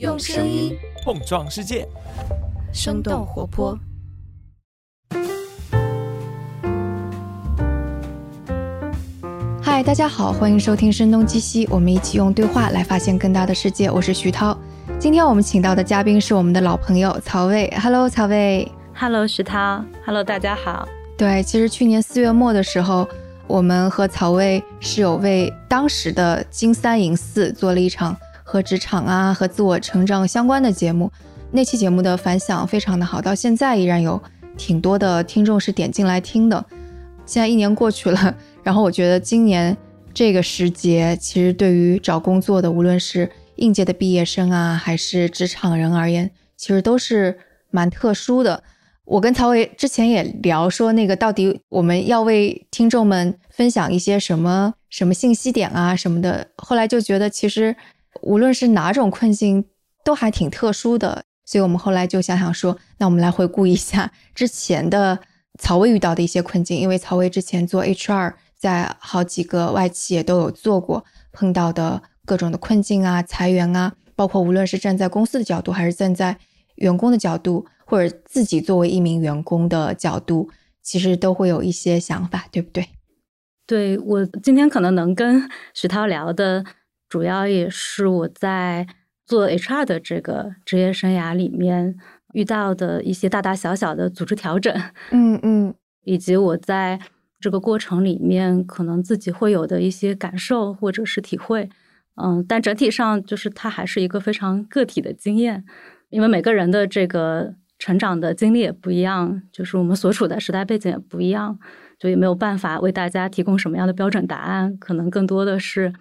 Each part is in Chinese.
用声音碰撞世界，生动活泼。嗨，大家好，欢迎收听《声东击西》，我们一起用对话来发现更大的世界。我是徐涛，今天我们请到的嘉宾是我们的老朋友曹魏。Hello，曹魏。Hello，徐涛。Hello，大家好。对，其实去年四月末的时候，我们和曹魏是有为当时的金三银四做了一场和职场啊、和自我成长相关的节目。那期节目的反响非常的好，到现在依然有挺多的听众是点进来听的。现在一年过去了。然后我觉得今年这个时节，其实对于找工作的，无论是应届的毕业生啊，还是职场人而言，其实都是蛮特殊的。我跟曹伟之前也聊说，那个到底我们要为听众们分享一些什么什么信息点啊什么的。后来就觉得，其实无论是哪种困境，都还挺特殊的。所以我们后来就想想说，那我们来回顾一下之前的曹魏遇到的一些困境，因为曹魏之前做 HR。在好几个外企也都有做过，碰到的各种的困境啊、裁员啊，包括无论是站在公司的角度，还是站在员工的角度，或者自己作为一名员工的角度，其实都会有一些想法，对不对？对我今天可能能跟徐涛聊的，主要也是我在做 HR 的这个职业生涯里面遇到的一些大大小小的组织调整，嗯嗯，以及我在。这个过程里面，可能自己会有的一些感受或者是体会，嗯，但整体上就是它还是一个非常个体的经验，因为每个人的这个成长的经历也不一样，就是我们所处的时代背景也不一样，就也没有办法为大家提供什么样的标准答案，可能更多的是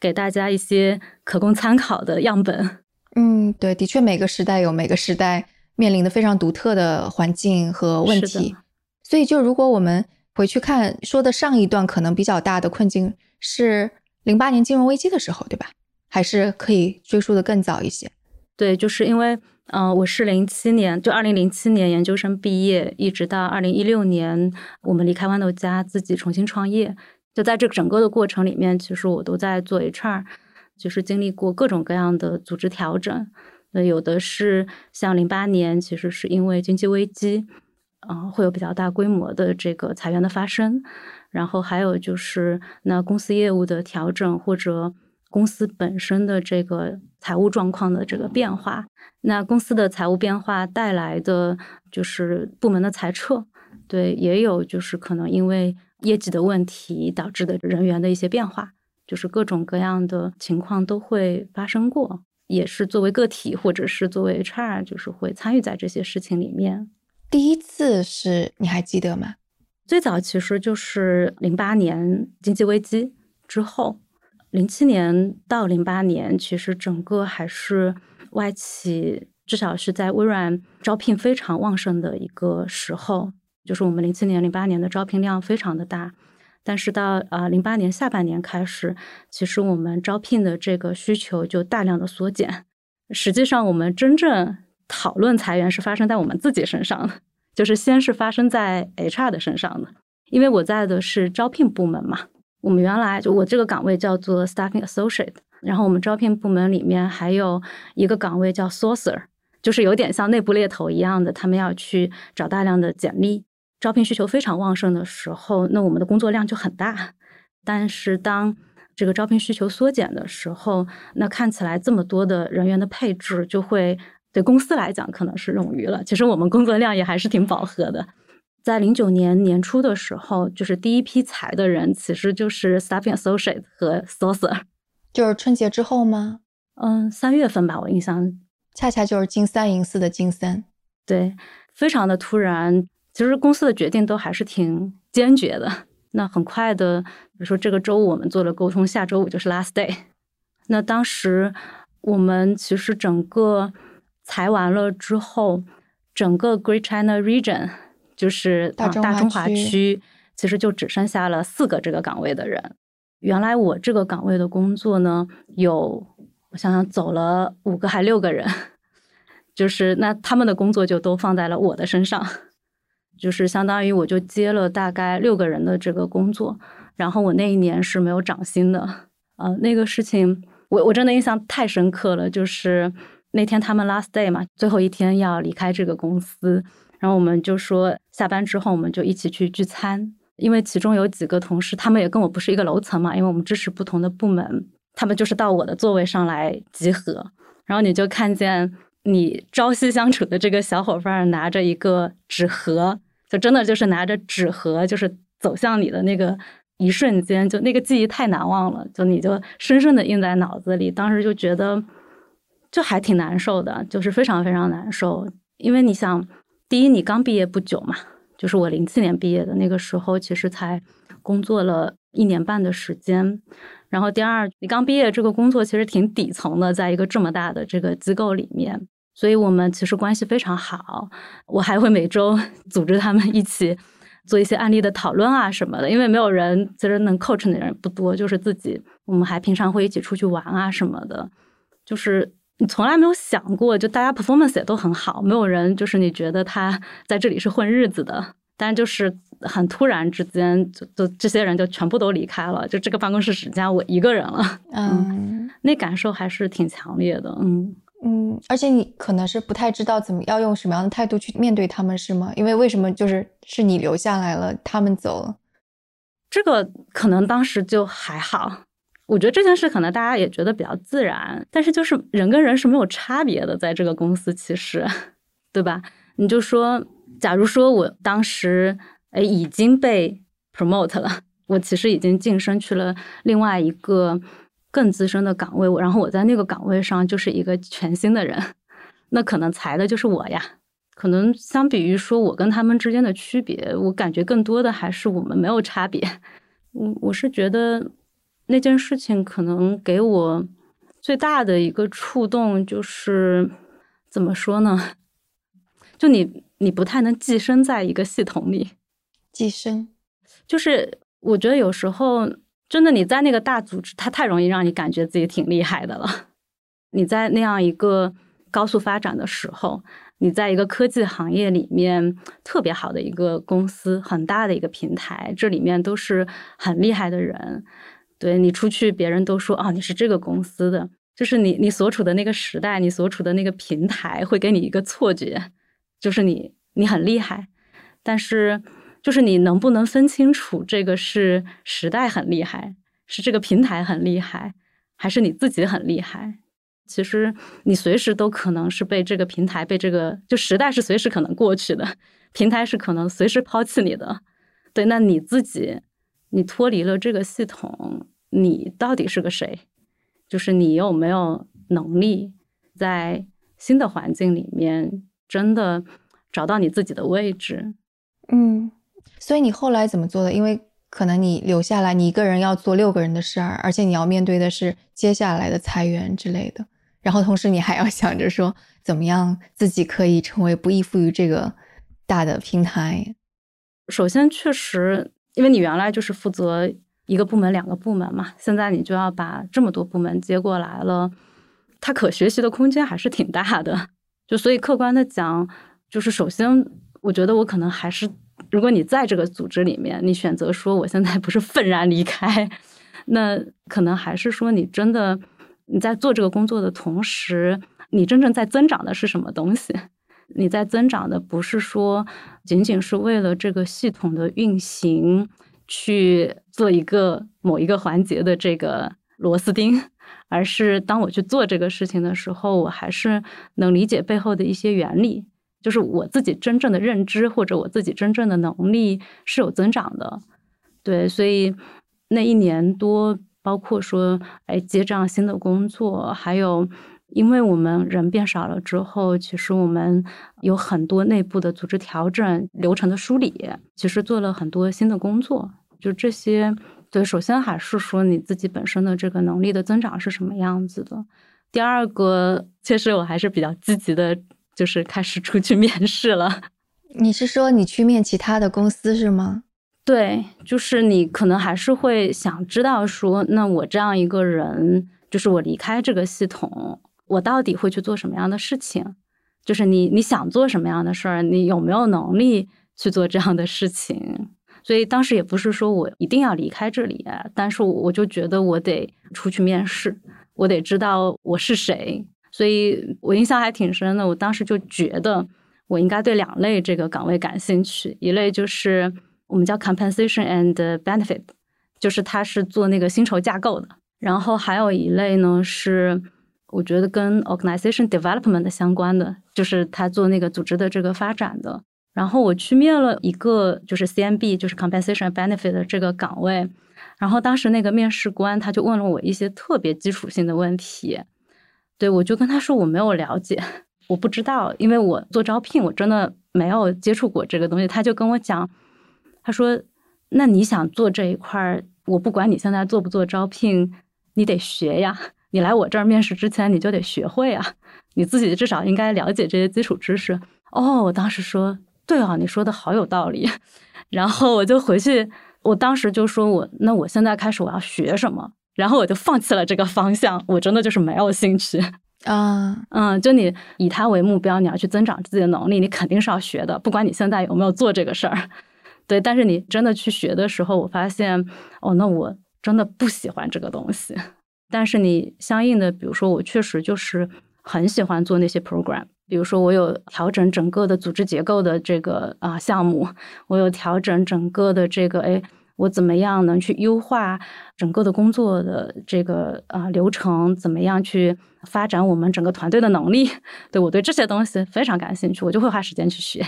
给大家一些可供参考的样本。嗯，对，的确每个时代有每个时代面临的非常独特的环境和问题，所以就如果我们。回去看说的上一段可能比较大的困境是零八年金融危机的时候，对吧？还是可以追溯的更早一些？对，就是因为，嗯，我是零七年，就二零零七年研究生毕业，一直到二零一六年我们离开豌豆荚，自己重新创业。就在这整个的过程里面，其实我都在做 HR，就是经历过各种各样的组织调整。那有的是像零八年，其实是因为经济危机。啊，会有比较大规模的这个裁员的发生，然后还有就是那公司业务的调整或者公司本身的这个财务状况的这个变化，那公司的财务变化带来的就是部门的裁撤，对，也有就是可能因为业绩的问题导致的人员的一些变化，就是各种各样的情况都会发生过，也是作为个体或者是作为 HR，就是会参与在这些事情里面。第一次是你还记得吗？最早其实就是零八年经济危机之后，零七年到零八年，其实整个还是外企，至少是在微软招聘非常旺盛的一个时候。就是我们零七年、零八年的招聘量非常的大，但是到啊零八年下半年开始，其实我们招聘的这个需求就大量的缩减。实际上，我们真正讨论裁员是发生在我们自己身上的，就是先是发生在 HR 的身上的，因为我在的是招聘部门嘛。我们原来就我这个岗位叫做 Staffing Associate，然后我们招聘部门里面还有一个岗位叫 Sourcer，就是有点像内部猎头一样的，他们要去找大量的简历，招聘需求非常旺盛的时候，那我们的工作量就很大。但是当这个招聘需求缩减的时候，那看起来这么多的人员的配置就会。对公司来讲，可能是冗余了。其实我们工作量也还是挺饱和的。在零九年年初的时候，就是第一批裁的人，其实就是 Staffing Associate 和 Sourcer。就是春节之后吗？嗯，三月份吧，我印象。恰恰就是金三银四的金三。对，非常的突然。其实公司的决定都还是挺坚决的。那很快的，比如说这个周五我们做了沟通，下周五就是 Last Day。那当时我们其实整个。裁完了之后，整个 Great China Region 就是大中华区，其实就只剩下了四个这个岗位的人。原来我这个岗位的工作呢，有我想想走了五个还六个人，就是那他们的工作就都放在了我的身上，就是相当于我就接了大概六个人的这个工作。然后我那一年是没有涨薪的，呃，那个事情我我真的印象太深刻了，就是。那天他们 last day 嘛，最后一天要离开这个公司，然后我们就说下班之后我们就一起去聚餐，因为其中有几个同事他们也跟我不是一个楼层嘛，因为我们支持不同的部门，他们就是到我的座位上来集合，然后你就看见你朝夕相处的这个小伙伴拿着一个纸盒，就真的就是拿着纸盒，就是走向你的那个一瞬间，就那个记忆太难忘了，就你就深深的印在脑子里，当时就觉得。就还挺难受的，就是非常非常难受。因为你想，第一，你刚毕业不久嘛，就是我零七年毕业的那个时候，其实才工作了一年半的时间。然后第二，你刚毕业这个工作其实挺底层的，在一个这么大的这个机构里面，所以我们其实关系非常好。我还会每周 组织他们一起做一些案例的讨论啊什么的，因为没有人其实能 coach 的人不多，就是自己。我们还平常会一起出去玩啊什么的，就是。你从来没有想过，就大家 performance 也都很好，没有人就是你觉得他 在这里是混日子的，但就是很突然之间，就就这些人就全部都离开了，就这个办公室只剩下我一个人了。嗯，那感受还是挺强烈的。嗯嗯，而且你可能是不太知道怎么要用什么样的态度去面对他们，是吗？因为为什么就是是你留下来了，他们走了？这个可能当时就还好。我觉得这件事可能大家也觉得比较自然，但是就是人跟人是没有差别的，在这个公司其实，对吧？你就说，假如说我当时哎已经被 promote 了，我其实已经晋升去了另外一个更资深的岗位，然后我在那个岗位上就是一个全新的人，那可能裁的就是我呀。可能相比于说我跟他们之间的区别，我感觉更多的还是我们没有差别。我我是觉得。那件事情可能给我最大的一个触动，就是怎么说呢？就你，你不太能寄生在一个系统里。寄生，就是我觉得有时候真的你在那个大组织，它太容易让你感觉自己挺厉害的了。你在那样一个高速发展的时候，你在一个科技行业里面特别好的一个公司，很大的一个平台，这里面都是很厉害的人。对你出去，别人都说啊，你是这个公司的，就是你你所处的那个时代，你所处的那个平台会给你一个错觉，就是你你很厉害，但是就是你能不能分清楚这个是时代很厉害，是这个平台很厉害，还是你自己很厉害？其实你随时都可能是被这个平台被这个就时代是随时可能过去的，平台是可能随时抛弃你的。对，那你自己。你脱离了这个系统，你到底是个谁？就是你有没有能力在新的环境里面真的找到你自己的位置？嗯，所以你后来怎么做的？因为可能你留下来，你一个人要做六个人的事儿，而且你要面对的是接下来的裁员之类的。然后同时你还要想着说，怎么样自己可以成为不依附于这个大的平台。首先，确实。因为你原来就是负责一个部门、两个部门嘛，现在你就要把这么多部门接过来了，它可学习的空间还是挺大的。就所以客观的讲，就是首先，我觉得我可能还是，如果你在这个组织里面，你选择说我现在不是愤然离开，那可能还是说你真的你在做这个工作的同时，你真正在增长的是什么东西？你在增长的不是说仅仅是为了这个系统的运行去做一个某一个环节的这个螺丝钉，而是当我去做这个事情的时候，我还是能理解背后的一些原理，就是我自己真正的认知或者我自己真正的能力是有增长的。对，所以那一年多，包括说哎接这样新的工作，还有。因为我们人变少了之后，其实我们有很多内部的组织调整、流程的梳理，其实做了很多新的工作。就这些，对，首先还是说你自己本身的这个能力的增长是什么样子的。第二个，确实我还是比较积极的，就是开始出去面试了。你是说你去面其他的公司是吗？对，就是你可能还是会想知道说，那我这样一个人，就是我离开这个系统。我到底会去做什么样的事情？就是你你想做什么样的事儿，你有没有能力去做这样的事情？所以当时也不是说我一定要离开这里，但是我就觉得我得出去面试，我得知道我是谁。所以我印象还挺深的。我当时就觉得我应该对两类这个岗位感兴趣，一类就是我们叫 compensation and benefit，就是他是做那个薪酬架构的，然后还有一类呢是我觉得跟 organization development 相关的，就是他做那个组织的这个发展的。然后我去面了一个就是 CMB，就是 compensation benefit 的这个岗位。然后当时那个面试官他就问了我一些特别基础性的问题，对我就跟他说我没有了解，我不知道，因为我做招聘我真的没有接触过这个东西。他就跟我讲，他说那你想做这一块儿，我不管你现在做不做招聘，你得学呀，你来我这儿面试之前你就得学会啊，你自己至少应该了解这些基础知识。哦，我当时说。对啊，你说的好有道理。然后我就回去，我当时就说我那我现在开始我要学什么，然后我就放弃了这个方向，我真的就是没有兴趣 啊。嗯，就你以它为目标，你要去增长自己的能力，你肯定是要学的，不管你现在有没有做这个事儿。对，但是你真的去学的时候，我发现哦，那我真的不喜欢这个东西。但是你相应的，比如说我确实就是很喜欢做那些 program。比如说，我有调整整个的组织结构的这个啊项目，我有调整整个的这个，哎，我怎么样能去优化整个的工作的这个啊流程？怎么样去发展我们整个团队的能力？对我对这些东西非常感兴趣，我就会花时间去学。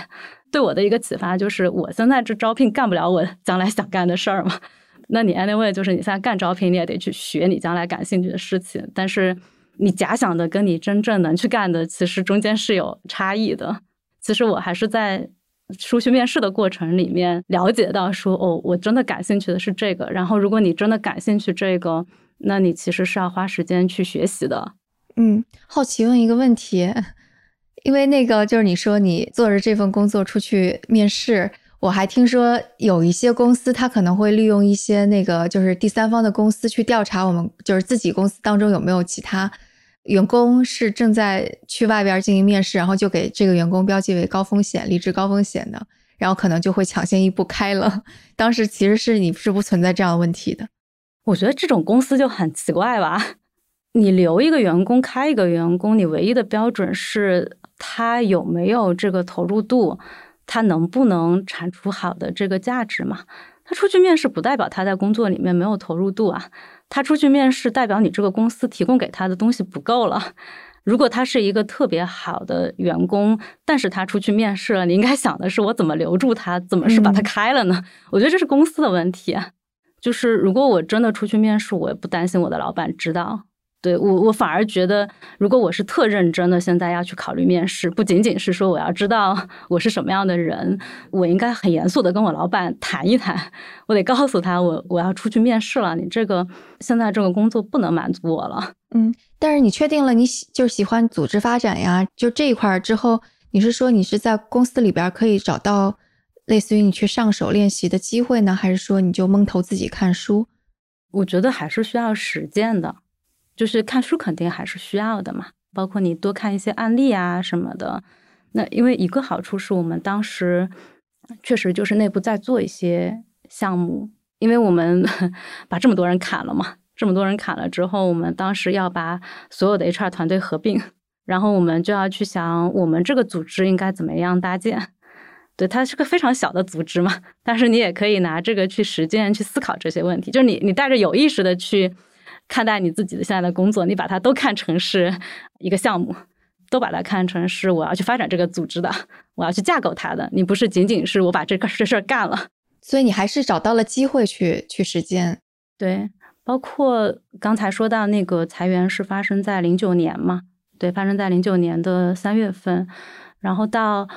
对我的一个启发就是，我现在这招聘干不了我将来想干的事儿嘛。那你 anyway 就是你现在干招聘，你也得去学你将来感兴趣的事情，但是。你假想的跟你真正能去干的，其实中间是有差异的。其实我还是在出去面试的过程里面了解到，说哦，我真的感兴趣的是这个。然后，如果你真的感兴趣这个，那你其实是要花时间去学习的。嗯，好奇问一个问题，因为那个就是你说你做着这份工作出去面试，我还听说有一些公司他可能会利用一些那个就是第三方的公司去调查我们，就是自己公司当中有没有其他。员工是正在去外边进行面试，然后就给这个员工标记为高风险、离职高风险的，然后可能就会抢先一步开了。当时其实是你是不存在这样的问题的。我觉得这种公司就很奇怪吧？你留一个员工，开一个员工，你唯一的标准是他有没有这个投入度，他能不能产出好的这个价值嘛？他出去面试不代表他在工作里面没有投入度啊。他出去面试，代表你这个公司提供给他的东西不够了。如果他是一个特别好的员工，但是他出去面试了，你应该想的是我怎么留住他，怎么是把他开了呢？我觉得这是公司的问题。就是如果我真的出去面试，我也不担心我的老板知道。对我，我反而觉得，如果我是特认真的，现在要去考虑面试，不仅仅是说我要知道我是什么样的人，我应该很严肃的跟我老板谈一谈，我得告诉他，我我要出去面试了，你这个现在这个工作不能满足我了。嗯，但是你确定了你喜就是喜欢组织发展呀，就这一块之后，你是说你是在公司里边可以找到类似于你去上手练习的机会呢，还是说你就蒙头自己看书？我觉得还是需要实践的。就是看书肯定还是需要的嘛，包括你多看一些案例啊什么的。那因为一个好处是我们当时确实就是内部在做一些项目，因为我们 把这么多人砍了嘛，这么多人砍了之后，我们当时要把所有的 HR 团队合并，然后我们就要去想我们这个组织应该怎么样搭建。对，它是个非常小的组织嘛，但是你也可以拿这个去实践、去思考这些问题，就是你你带着有意识的去。看待你自己的现在的工作，你把它都看成是 一个项目，都把它看成是我要去发展这个组织的，我要去架构它的。你不是仅仅是我把这个这事儿干了，所以你还是找到了机会去去实践。对，包括刚才说到那个裁员是发生在零九年嘛？对，发生在零九年的三月份，然后到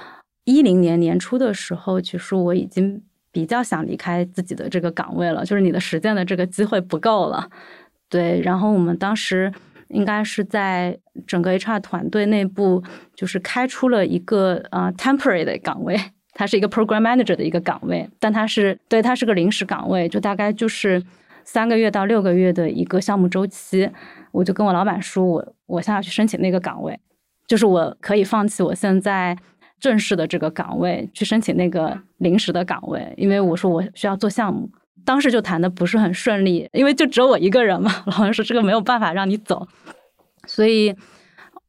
一零年年初的时候，其实我已经比较想离开自己的这个岗位了，就是你的实践的这个机会不够了。对，然后我们当时应该是在整个 HR 团队内部，就是开出了一个呃 temporary 的岗位，它是一个 program manager 的一个岗位，但它是对它是个临时岗位，就大概就是三个月到六个月的一个项目周期。我就跟我老板说，我我现在去申请那个岗位，就是我可以放弃我现在正式的这个岗位，去申请那个临时的岗位，因为我说我需要做项目。当时就谈的不是很顺利，因为就只有我一个人嘛。老板说这个没有办法让你走，所以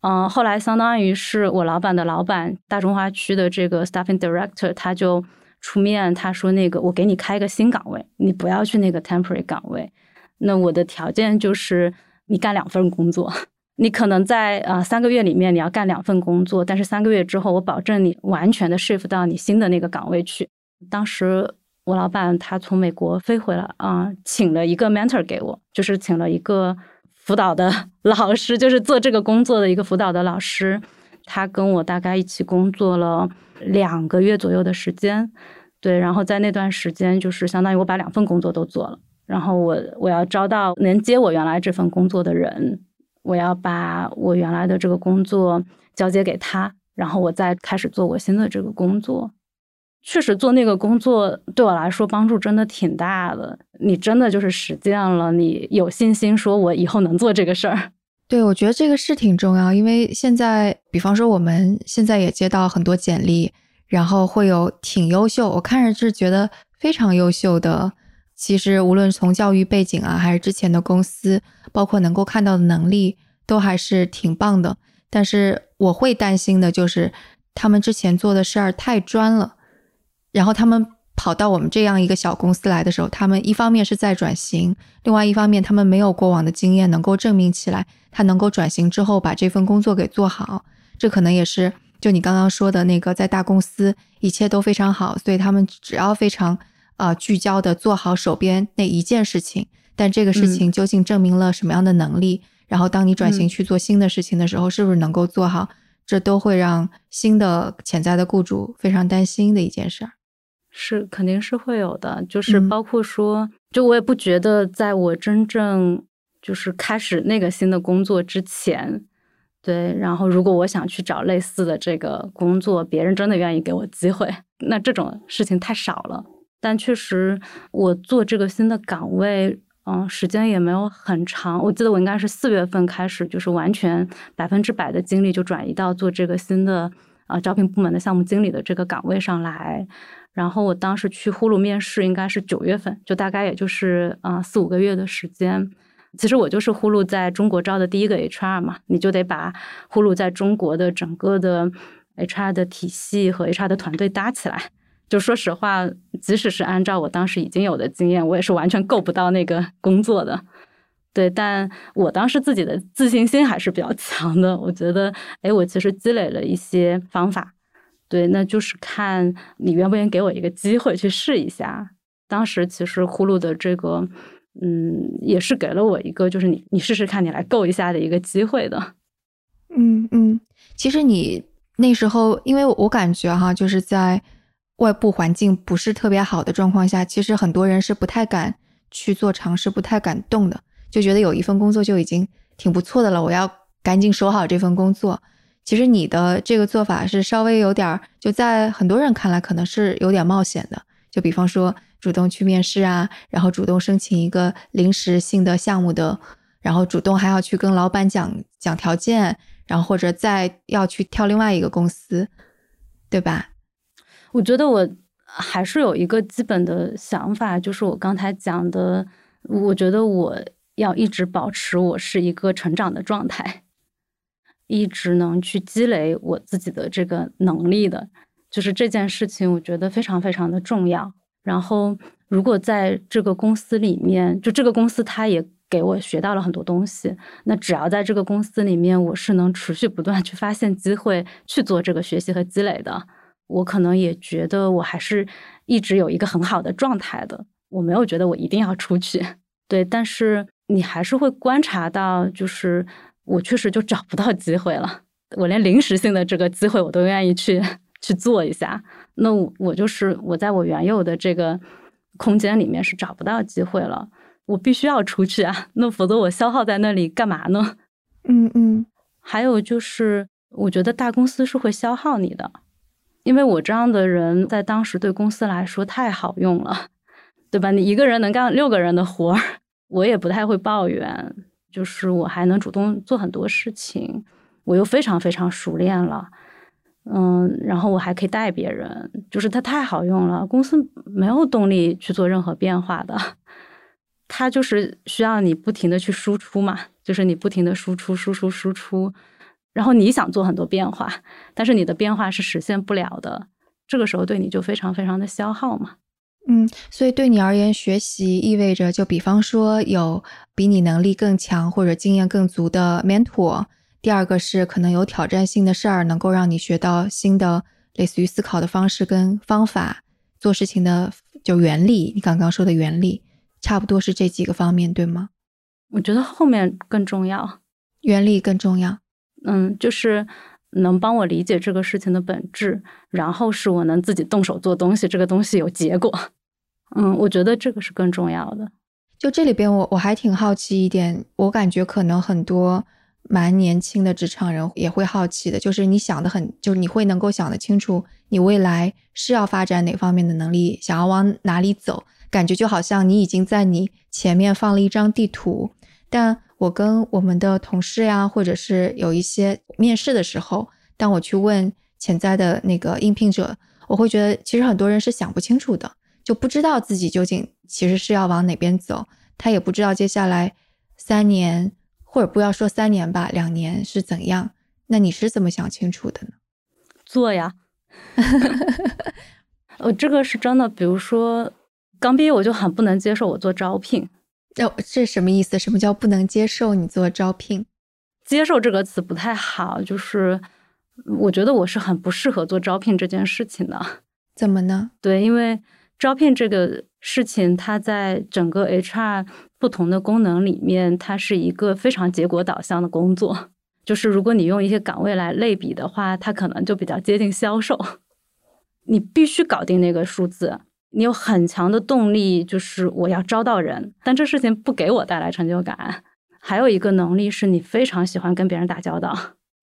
嗯，后来相当于是我老板的老板，大中华区的这个 staffing director，他就出面，他说那个我给你开一个新岗位，你不要去那个 temporary 岗位。那我的条件就是你干两份工作，你可能在呃三个月里面你要干两份工作，但是三个月之后我保证你完全的 shift 到你新的那个岗位去。当时我老板他从美国飞回来啊，请了一个 mentor 给我，就是请了一个。辅导的 老师就是做这个工作的一个辅导的老师，他跟我大概一起工作了两个月左右的时间，对，然后在那段时间就是相当于我把两份工作都做了，然后我我要招到能接我原来这份工作的人，我要把我原来的这个工作交接给他，然后我再开始做我新的这个工作。确实做那个工作对我来说帮助真的挺大的。你真的就是实践了，你有信心说我以后能做这个事儿。对，我觉得这个是挺重要，因为现在，比方说我们现在也接到很多简历，然后会有挺优秀，我看着是觉得非常优秀的。其实无论从教育背景啊，还是之前的公司，包括能够看到的能力，都还是挺棒的。但是我会担心的就是他们之前做的事儿太专了。然后他们跑到我们这样一个小公司来的时候，他们一方面是在转型，另外一方面他们没有过往的经验能够证明起来，他能够转型之后把这份工作给做好。这可能也是就你刚刚说的那个，在大公司一切都非常好，所以他们只要非常啊聚焦的做好手边那一件事情。但这个事情究竟证明了什么样的能力？然后当你转型去做新的事情的时候，是不是能够做好？这都会让新的潜在的雇主非常担心的一件事儿。是，肯定是会有的，就是包括说，就我也不觉得，在我真正就是开始那个新的工作之前，对，然后如果我想去找类似的这个工作，别人真的愿意给我机会，那这种事情太少了。但确实，我做这个新的岗位，嗯，时间也没有很长。我记得我应该是四月份开始，就是完全百分之百的精力就转移到做这个新的啊招聘部门的项目经理的这个岗位上来。然后我当时去呼噜面试，应该是九月份，就大概也就是啊四五个月的时间。其实我就是呼噜在中国招的第一个 HR 嘛，你就得把呼噜在中国的整个的 HR 的体系和 HR 的团队搭起来。就说实话，即使是按照我当时已经有的经验，我也是完全够不到那个工作的。对，但我当时自己的自信心还是比较强的，我觉得，哎，我其实积累了一些方法。对，那就是看你愿不愿意给我一个机会去试一下。当时其实呼噜的这个，嗯，也是给了我一个，就是你你试试看，你来够一下的一个机会的。嗯嗯，其实你那时候，因为我感觉哈，就是在外部环境不是特别好的状况下，其实很多人是不太敢去做尝试，不太敢动的，就觉得有一份工作就已经挺不错的了，我要赶紧守好这份工作。其实你的这个做法是稍微有点儿，就在很多人看来可能是有点冒险的。就比方说主动去面试啊，然后主动申请一个临时性的项目的，然后主动还要去跟老板讲讲条件，然后或者再要去跳另外一个公司，对吧？我觉得我还是有一个基本的想法，就是我刚才讲的，我觉得我要一直保持我是一个成长的状态。一直能去积累我自己的这个能力的，就是这件事情，我觉得非常非常的重要。然后，如果在这个公司里面，就这个公司它也给我学到了很多东西，那只要在这个公司里面，我是能持续不断去发现机会去做这个学习和积累的，我可能也觉得我还是一直有一个很好的状态的。我没有觉得我一定要出去，对，但是你还是会观察到，就是。我确实就找不到机会了，我连临时性的这个机会我都愿意去去做一下。那我就是我在我原有的这个空间里面是找不到机会了，我必须要出去啊！那否则我消耗在那里干嘛呢？嗯嗯。还有就是，我觉得大公司是会消耗你的，因为我这样的人在当时对公司来说太好用了，对吧？你一个人能干六个人的活儿，我也不太会抱怨。就是我还能主动做很多事情，我又非常非常熟练了，嗯，然后我还可以带别人，就是它太好用了。公司没有动力去做任何变化的，它就是需要你不停的去输出嘛，就是你不停的输出输出输出，然后你想做很多变化，但是你的变化是实现不了的，这个时候对你就非常非常的消耗嘛。嗯，所以对你而言，学习意味着就比方说有比你能力更强或者经验更足的 mentor。第二个是可能有挑战性的事儿，能够让你学到新的类似于思考的方式跟方法，做事情的就原理。你刚刚说的原理，差不多是这几个方面，对吗？我觉得后面更重要，原理更重要。嗯，就是能帮我理解这个事情的本质，然后是我能自己动手做东西，这个东西有结果。嗯，我觉得这个是更重要的。就这里边，我我还挺好奇一点，我感觉可能很多。蛮年轻的职场人也会好奇的，就是你想的很，就是你会能够想得清楚，你未来是要发展哪方面的能力，想要往哪里走，感觉就好像你已经在你前面放了一张地图。但我跟我们的同事呀，或者是有一些面试的时候，当我去问潜在的那个应聘者，我会觉得其实很多人是想不清楚的，就不知道自己究竟其实是要往哪边走，他也不知道接下来三年。或者不要说三年吧，两年是怎样？那你是怎么想清楚的呢？做呀，我这个是真的。比如说，刚毕业我就很不能接受我做招聘。哦，这什么意思？什么叫不能接受你做招聘？接受这个词不太好，就是我觉得我是很不适合做招聘这件事情的。怎么呢？对，因为招聘这个事情，它在整个 HR。不同的功能里面，它是一个非常结果导向的工作。就是如果你用一些岗位来类比的话，它可能就比较接近销售。你必须搞定那个数字，你有很强的动力，就是我要招到人，但这事情不给我带来成就感。还有一个能力是你非常喜欢跟别人打交道，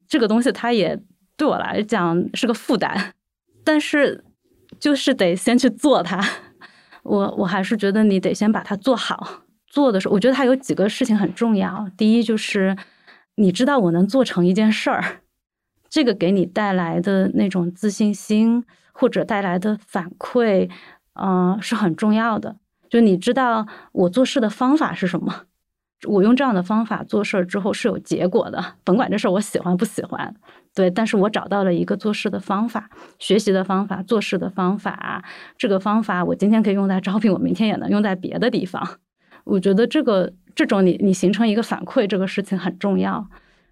这个东西它也对我来讲是个负担，但是就是得先去做它。我我还是觉得你得先把它做好。做的时候，我觉得它有几个事情很重要。第一，就是你知道我能做成一件事儿，这个给你带来的那种自信心或者带来的反馈，嗯，是很重要的。就你知道我做事的方法是什么，我用这样的方法做事之后是有结果的，甭管这事我喜欢不喜欢，对，但是我找到了一个做事的方法，学习的方法，做事的方法，这个方法我今天可以用在招聘，我明天也能用在别的地方。我觉得这个这种你你形成一个反馈这个事情很重要。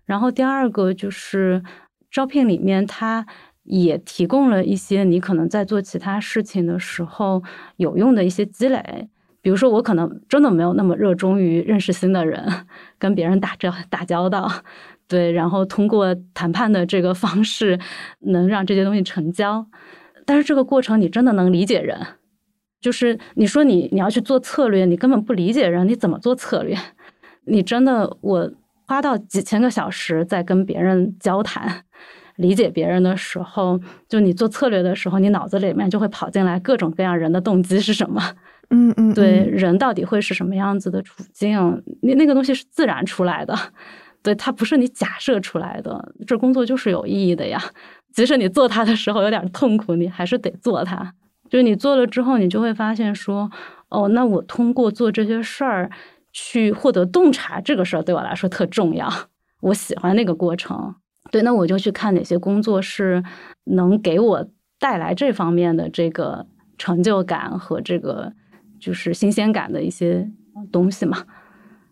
然后第二个就是招聘里面，它也提供了一些你可能在做其他事情的时候有用的一些积累。比如说，我可能真的没有那么热衷于认识新的人，跟别人打交打交道，对，然后通过谈判的这个方式能让这些东西成交。但是这个过程你真的能理解人。就是你说你你要去做策略，你根本不理解人，你怎么做策略？你真的我花到几千个小时在跟别人交谈，理解别人的时候，就你做策略的时候，你脑子里面就会跑进来各种各样人的动机是什么？嗯嗯，对，人到底会是什么样子的处境？那那个东西是自然出来的，对，它不是你假设出来的。这工作就是有意义的呀，即使你做它的时候有点痛苦，你还是得做它。就是你做了之后，你就会发现说，哦，那我通过做这些事儿去获得洞察，这个事儿对我来说特重要。我喜欢那个过程，对，那我就去看哪些工作是能给我带来这方面的这个成就感和这个就是新鲜感的一些东西嘛。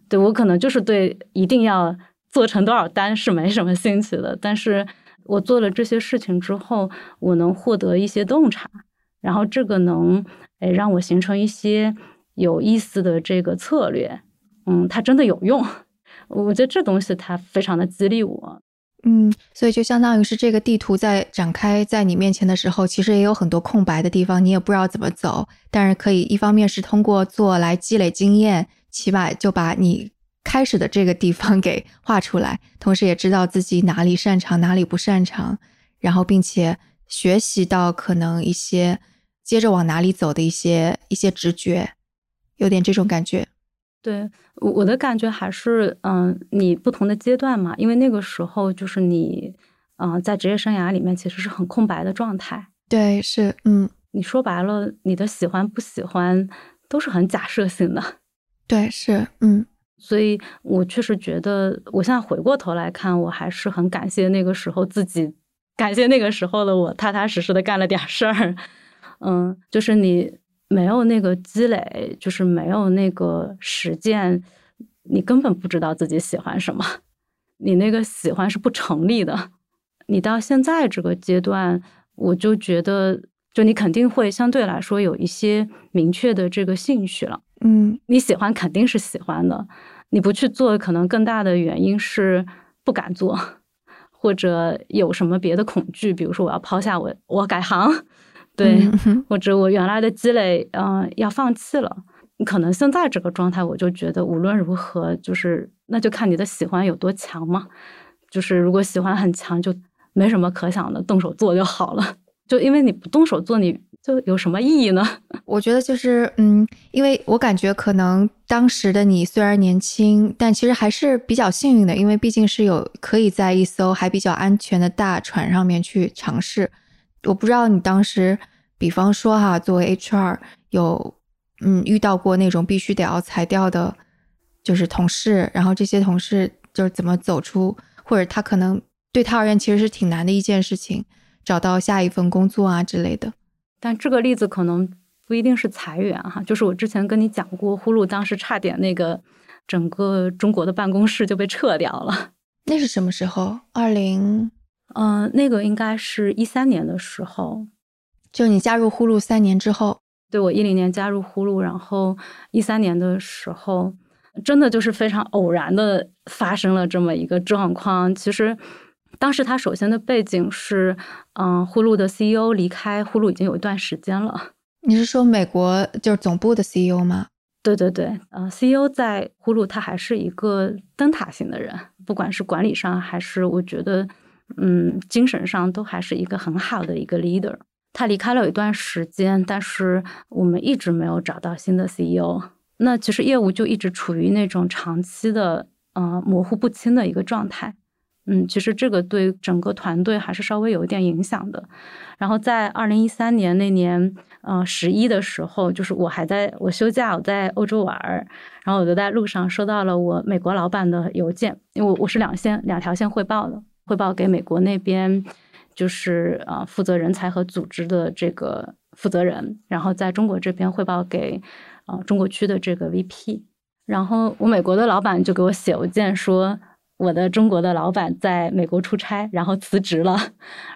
对我可能就是对一定要做成多少单是没什么兴趣的，但是我做了这些事情之后，我能获得一些洞察。然后这个能诶让我形成一些有意思的这个策略，嗯，它真的有用。我觉得这东西它非常的激励我，嗯，所以就相当于是这个地图在展开在你面前的时候，其实也有很多空白的地方，你也不知道怎么走。但是可以一方面是通过做来积累经验，起码就把你开始的这个地方给画出来，同时也知道自己哪里擅长，哪里不擅长，然后并且学习到可能一些。接着往哪里走的一些一些直觉，有点这种感觉。对，我我的感觉还是，嗯，你不同的阶段嘛，因为那个时候就是你，嗯，在职业生涯里面其实是很空白的状态。对，是，嗯，你说白了，你的喜欢不喜欢都是很假设性的。对，是，嗯，所以我确实觉得，我现在回过头来看，我还是很感谢那个时候自己，感谢那个时候的我，踏踏实实的干了点事儿。嗯，就是你没有那个积累，就是没有那个实践，你根本不知道自己喜欢什么，你那个喜欢是不成立的。你到现在这个阶段，我就觉得，就你肯定会相对来说有一些明确的这个兴趣了。嗯，你喜欢肯定是喜欢的，你不去做，可能更大的原因是不敢做，或者有什么别的恐惧，比如说我要抛下我，我改行，对，或者我原来的积累，嗯，要放弃了。可能现在这个状态，我就觉得无论如何，就是那就看你的喜欢有多强嘛。就是如果喜欢很强，就没什么可想的，动手做就好了。就因为你不动手做，你。就有什么意义呢？我觉得就是，嗯，因为我感觉可能当时的你虽然年轻，但其实还是比较幸运的，因为毕竟是有可以在一艘还比较安全的大船上面去尝试。我不知道你当时，比方说哈，作为 HR 有，嗯，遇到过那种必须得要裁掉的，就是同事，然后这些同事就是怎么走出，或者他可能对他而言其实是挺难的一件事情，找到下一份工作啊之类的。但这个例子可能不一定是裁员哈，就是我之前跟你讲过，呼噜当时差点那个整个中国的办公室就被撤掉了。那是什么时候？二零，嗯，那个应该是一三年的时候，就你加入呼噜三年之后。对，我一零年加入呼噜，然后一三年的时候，真的就是非常偶然的发生了这么一个状况。其实。当时他首先的背景是，嗯，呼噜的 CEO 离开呼噜已经有一段时间了。你是说美国就是总部的 CEO 吗？对对对，呃，CEO 在呼噜他还是一个灯塔型的人，不管是管理上还是我觉得，嗯，精神上都还是一个很好的一个 leader。他离开了有一段时间，但是我们一直没有找到新的 CEO。那其实业务就一直处于那种长期的，呃，模糊不清的一个状态。嗯，其实这个对整个团队还是稍微有一点影响的。然后在二零一三年那年，呃，十一的时候，就是我还在我休假，我在欧洲玩儿，然后我就在路上收到了我美国老板的邮件，因为我我是两线两条线汇报的，汇报给美国那边，就是呃负责人才和组织的这个负责人，然后在中国这边汇报给呃中国区的这个 VP，然后我美国的老板就给我写邮件说。我的中国的老板在美国出差，然后辞职了，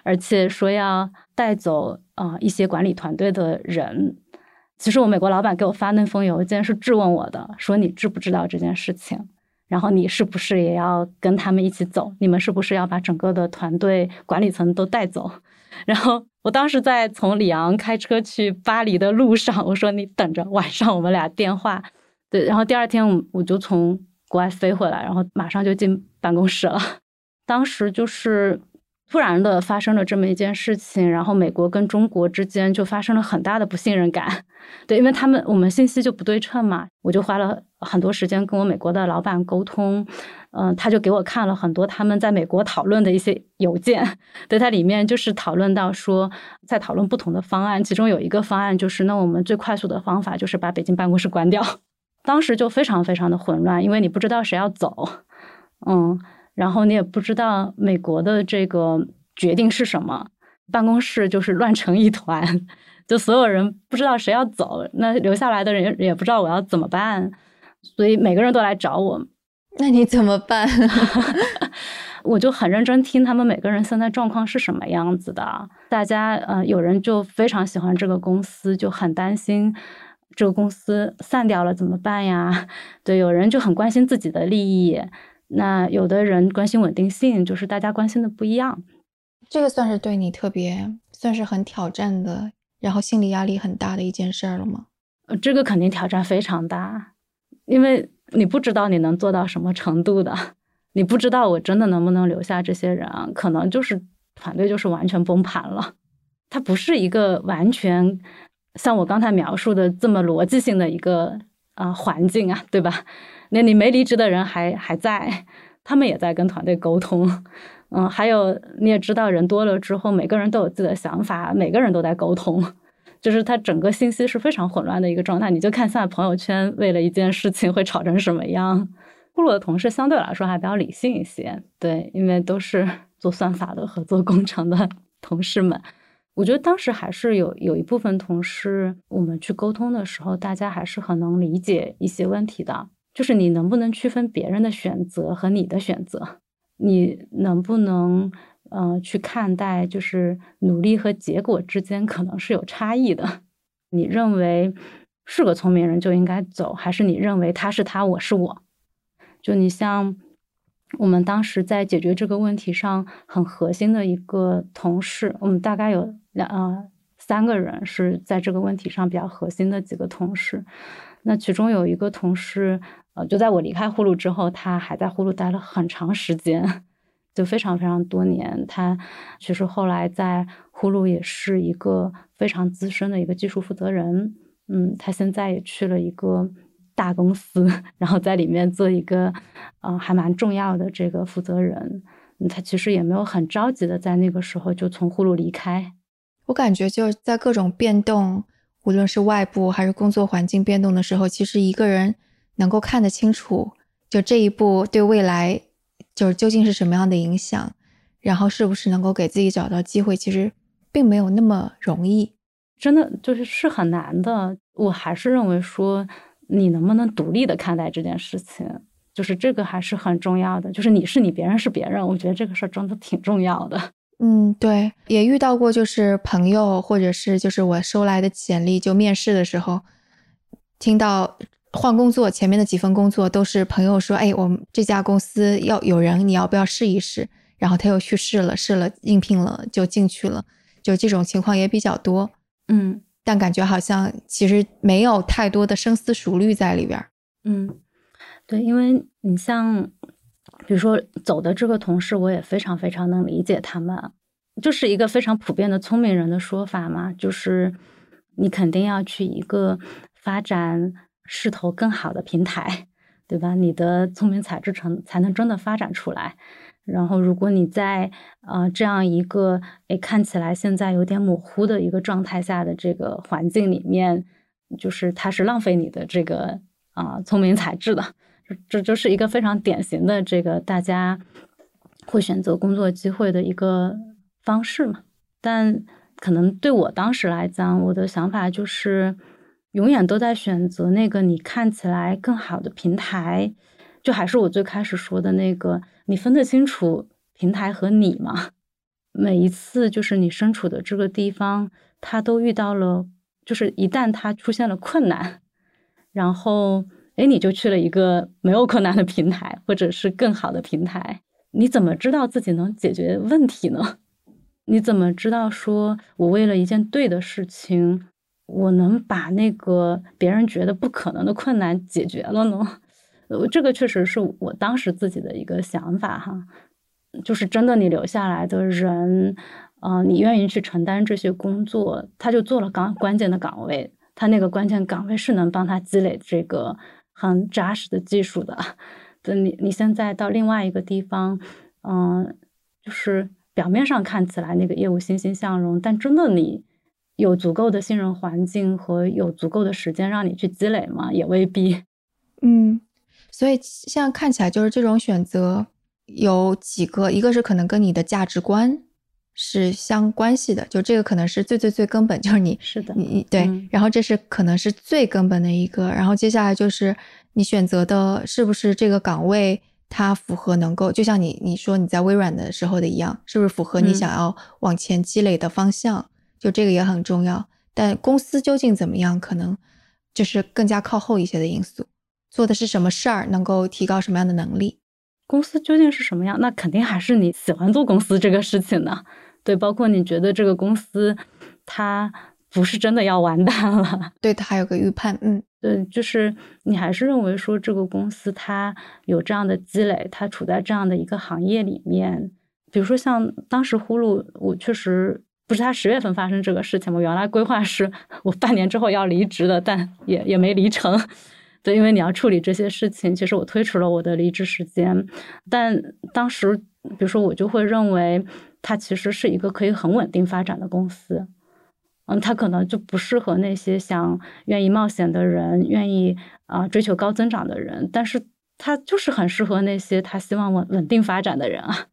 而且说要带走啊一些管理团队的人。其实我美国老板给我发那封邮件是质问我的，说你知不知道这件事情？然后你是不是也要跟他们一起走？你们是不是要把整个的团队管理层都带走？然后我当时在从里昂开车去巴黎的路上，我说你等着，晚上我们俩电话。对，然后第二天我就从。国外飞回来，然后马上就进办公室了。当时就是突然的发生了这么一件事情，然后美国跟中国之间就发生了很大的不信任感。对，因为他们我们信息就不对称嘛，我就花了很多时间跟我美国的老板沟通。嗯，他就给我看了很多他们在美国讨论的一些邮件。对，它里面就是讨论到说，在讨论不同的方案，其中有一个方案就是，那我们最快速的方法就是把北京办公室关掉。当时就非常非常的混乱，因为你不知道谁要走，嗯，然后你也不知道美国的这个决定是什么，办公室就是乱成一团，就所有人不知道谁要走，那留下来的人也不知道我要怎么办，所以每个人都来找我，那你怎么办？我就很认真听他们每个人现在状况是什么样子的，大家呃，有人就非常喜欢这个公司，就很担心。这个公司散掉了怎么办呀？对，有人就很关心自己的利益，那有的人关心稳定性，就是大家关心的不一样。这个算是对你特别，算是很挑战的，然后心理压力很大的一件事儿了吗？呃，这个肯定挑战非常大，因为你不知道你能做到什么程度的，你不知道我真的能不能留下这些人啊？可能就是团队就是完全崩盘了，它不是一个完全。像我刚才描述的这么逻辑性的一个啊环境啊，对吧？那你没离职的人还还在，他们也在跟团队沟通，嗯，还有你也知道，人多了之后，每个人都有自己的想法，每个人都在沟通，就是他整个信息是非常混乱的一个状态。你就看现在朋友圈为了一件事情会吵成什么样。部落的同事相对来说还比较理性一些，对，因为都是做算法的和做工程的同事们。我觉得当时还是有有一部分同事，我们去沟通的时候，大家还是很能理解一些问题的。就是你能不能区分别人的选择和你的选择？你能不能呃去看待，就是努力和结果之间可能是有差异的？你认为是个聪明人就应该走，还是你认为他是他，我是我？就你像我们当时在解决这个问题上很核心的一个同事，我们大概有两呃三个人是在这个问题上比较核心的几个同事。那其中有一个同事。呃，就在我离开呼噜之后，他还在呼噜待了很长时间，就非常非常多年。他其实后来在呼噜也是一个非常资深的一个技术负责人。嗯，他现在也去了一个大公司，然后在里面做一个呃还蛮重要的这个负责人。他其实也没有很着急的在那个时候就从呼噜离开。我感觉就是在各种变动，无论是外部还是工作环境变动的时候，其实一个人。能够看得清楚，就这一步对未来就是究竟是什么样的影响，然后是不是能够给自己找到机会，其实并没有那么容易，真的就是是很难的。我还是认为说，你能不能独立的看待这件事情，就是这个还是很重要的。就是你是你，别人是别人，我觉得这个事儿真的挺重要的。嗯，对，也遇到过，就是朋友或者是就是我收来的简历，就面试的时候听到。换工作前面的几份工作都是朋友说，哎，我们这家公司要有人，你要不要试一试？然后他又去试了，试了应聘了就进去了，就这种情况也比较多。嗯，但感觉好像其实没有太多的深思熟虑在里边。嗯，对，因为你像比如说走的这个同事，我也非常非常能理解他们，就是一个非常普遍的聪明人的说法嘛，就是你肯定要去一个发展。势头更好的平台，对吧？你的聪明才智成才能真的发展出来。然后，如果你在呃这样一个诶看起来现在有点模糊的一个状态下的这个环境里面，就是它是浪费你的这个啊聪明才智的。这就是一个非常典型的这个大家会选择工作机会的一个方式嘛。但可能对我当时来讲，我的想法就是。永远都在选择那个你看起来更好的平台，就还是我最开始说的那个，你分得清楚平台和你吗？每一次就是你身处的这个地方，它都遇到了，就是一旦它出现了困难，然后哎，你就去了一个没有困难的平台，或者是更好的平台，你怎么知道自己能解决问题呢？你怎么知道说我为了一件对的事情？我能把那个别人觉得不可能的困难解决了呢？呃，这个确实是我当时自己的一个想法哈，就是真的，你留下来的人，嗯，你愿意去承担这些工作，他就做了岗关键的岗位，他那个关键岗位是能帮他积累这个很扎实的技术的。等你你现在到另外一个地方，嗯，就是表面上看起来那个业务欣欣向荣，但真的你。有足够的信任环境和有足够的时间让你去积累吗？也未必。嗯，所以现在看起来就是这种选择有几个，一个是可能跟你的价值观是相关系的，就这个可能是最最最根本，就是你是的，你对，然后这是可能是最根本的一个，然后接下来就是你选择的是不是这个岗位，它符合能够，就像你你说你在微软的时候的一样，是不是符合你想要往前积累的方向？就这个也很重要，但公司究竟怎么样，可能就是更加靠后一些的因素。做的是什么事儿，能够提高什么样的能力？公司究竟是什么样？那肯定还是你喜欢做公司这个事情呢。对，包括你觉得这个公司它不是真的要完蛋了，对它还有个预判。嗯，对，就是你还是认为说这个公司它有这样的积累，它处在这样的一个行业里面。比如说像当时呼噜，我确实。不是他十月份发生这个事情吗？原来规划是 我半年之后要离职的，但也也没离成。对，因为你要处理这些事情，其实我推迟了我的离职时间。但当时，比如说我就会认为它其实是一个可以很稳定发展的公司。嗯，他可能就不适合那些想愿意冒险的人，愿意啊追求高增长的人，但是他就是很适合那些他希望稳稳定发展的人啊。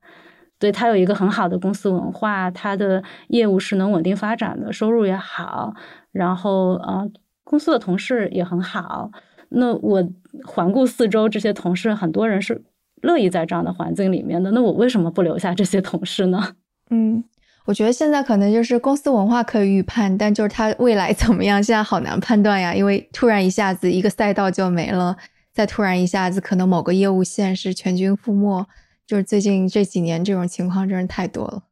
对他有一个很好的公司文化，他的业务是能稳定发展的，收入也好，然后啊，公司的同事也很好。那我环顾四周，这些同事很多人是乐意在这样的环境里面的，那我为什么不留下这些同事呢？嗯。我觉得现在可能就是公司文化可以预判，但就是它未来怎么样，现在好难判断呀。因为突然一下子一个赛道就没了，再突然一下子可能某个业务线是全军覆没，就是最近这几年这种情况真是太多了。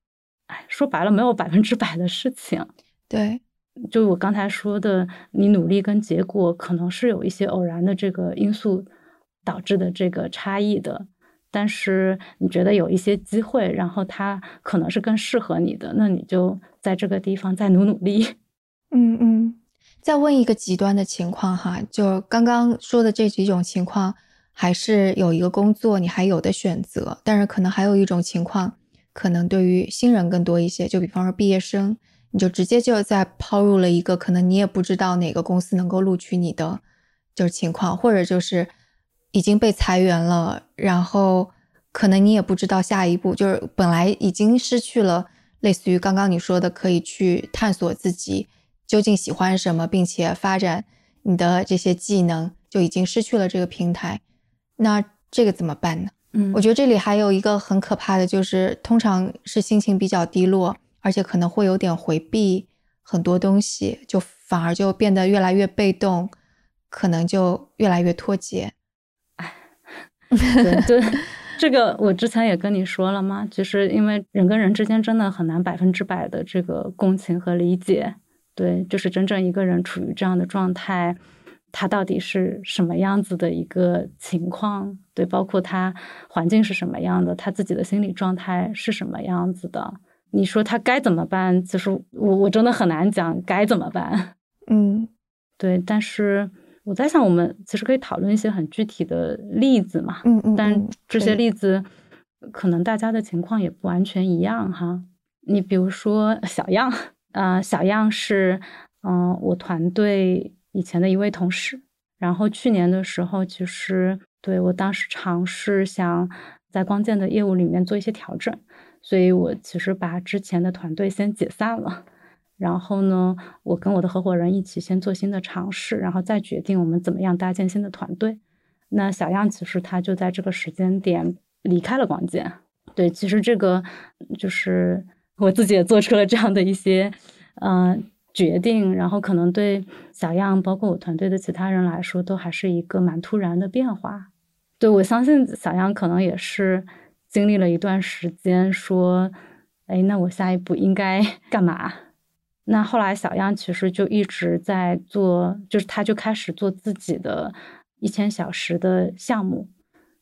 哎，说白了没有百分之百的事情。对，就我刚才说的，你努力跟结果可能是有一些偶然的这个因素导致的这个差异的。但是你觉得有一些机会，然后它可能是更适合你的，那你就在这个地方再努努力。嗯嗯。再问一个极端的情况哈，就刚刚说的这几种情况，还是有一个工作你还有的选择，但是可能还有一种情况，可能对于新人更多一些，就比方说毕业生，你就直接就在抛入了一个可能你也不知道哪个公司能够录取你的就是情况，或者就是。已经被裁员了，然后可能你也不知道下一步，就是本来已经失去了类似于刚刚你说的可以去探索自己究竟喜欢什么，并且发展你的这些技能，就已经失去了这个平台。那这个怎么办呢？嗯，我觉得这里还有一个很可怕的就是，通常是心情比较低落，而且可能会有点回避很多东西，就反而就变得越来越被动，可能就越来越脱节。对 对，这个我之前也跟你说了嘛，就是因为人跟人之间真的很难百分之百的这个共情和理解。对，就是真正一个人处于这样的状态，他到底是什么样子的一个情况？对，包括他环境是什么样的，他自己的心理状态是什么样子的？你说他该怎么办？其实我我真的很难讲该怎么办。嗯，对，但是。我在想，我们其实可以讨论一些很具体的例子嘛，嗯嗯，但这些例子可能大家的情况也不完全一样哈。你比如说小样，呃，小样是嗯我团队以前的一位同事，然后去年的时候，其实对我当时尝试想在光剑的业务里面做一些调整，所以我其实把之前的团队先解散了。然后呢，我跟我的合伙人一起先做新的尝试，然后再决定我们怎么样搭建新的团队。那小样其实他就在这个时间点离开了光剑。对，其实这个就是我自己也做出了这样的一些嗯决定，然后可能对小样包括我团队的其他人来说，都还是一个蛮突然的变化。对我相信小样可能也是经历了一段时间，说，哎，那我下一步应该 干嘛？那后来小样其实就一直在做，就是他就开始做自己的一千小时的项目，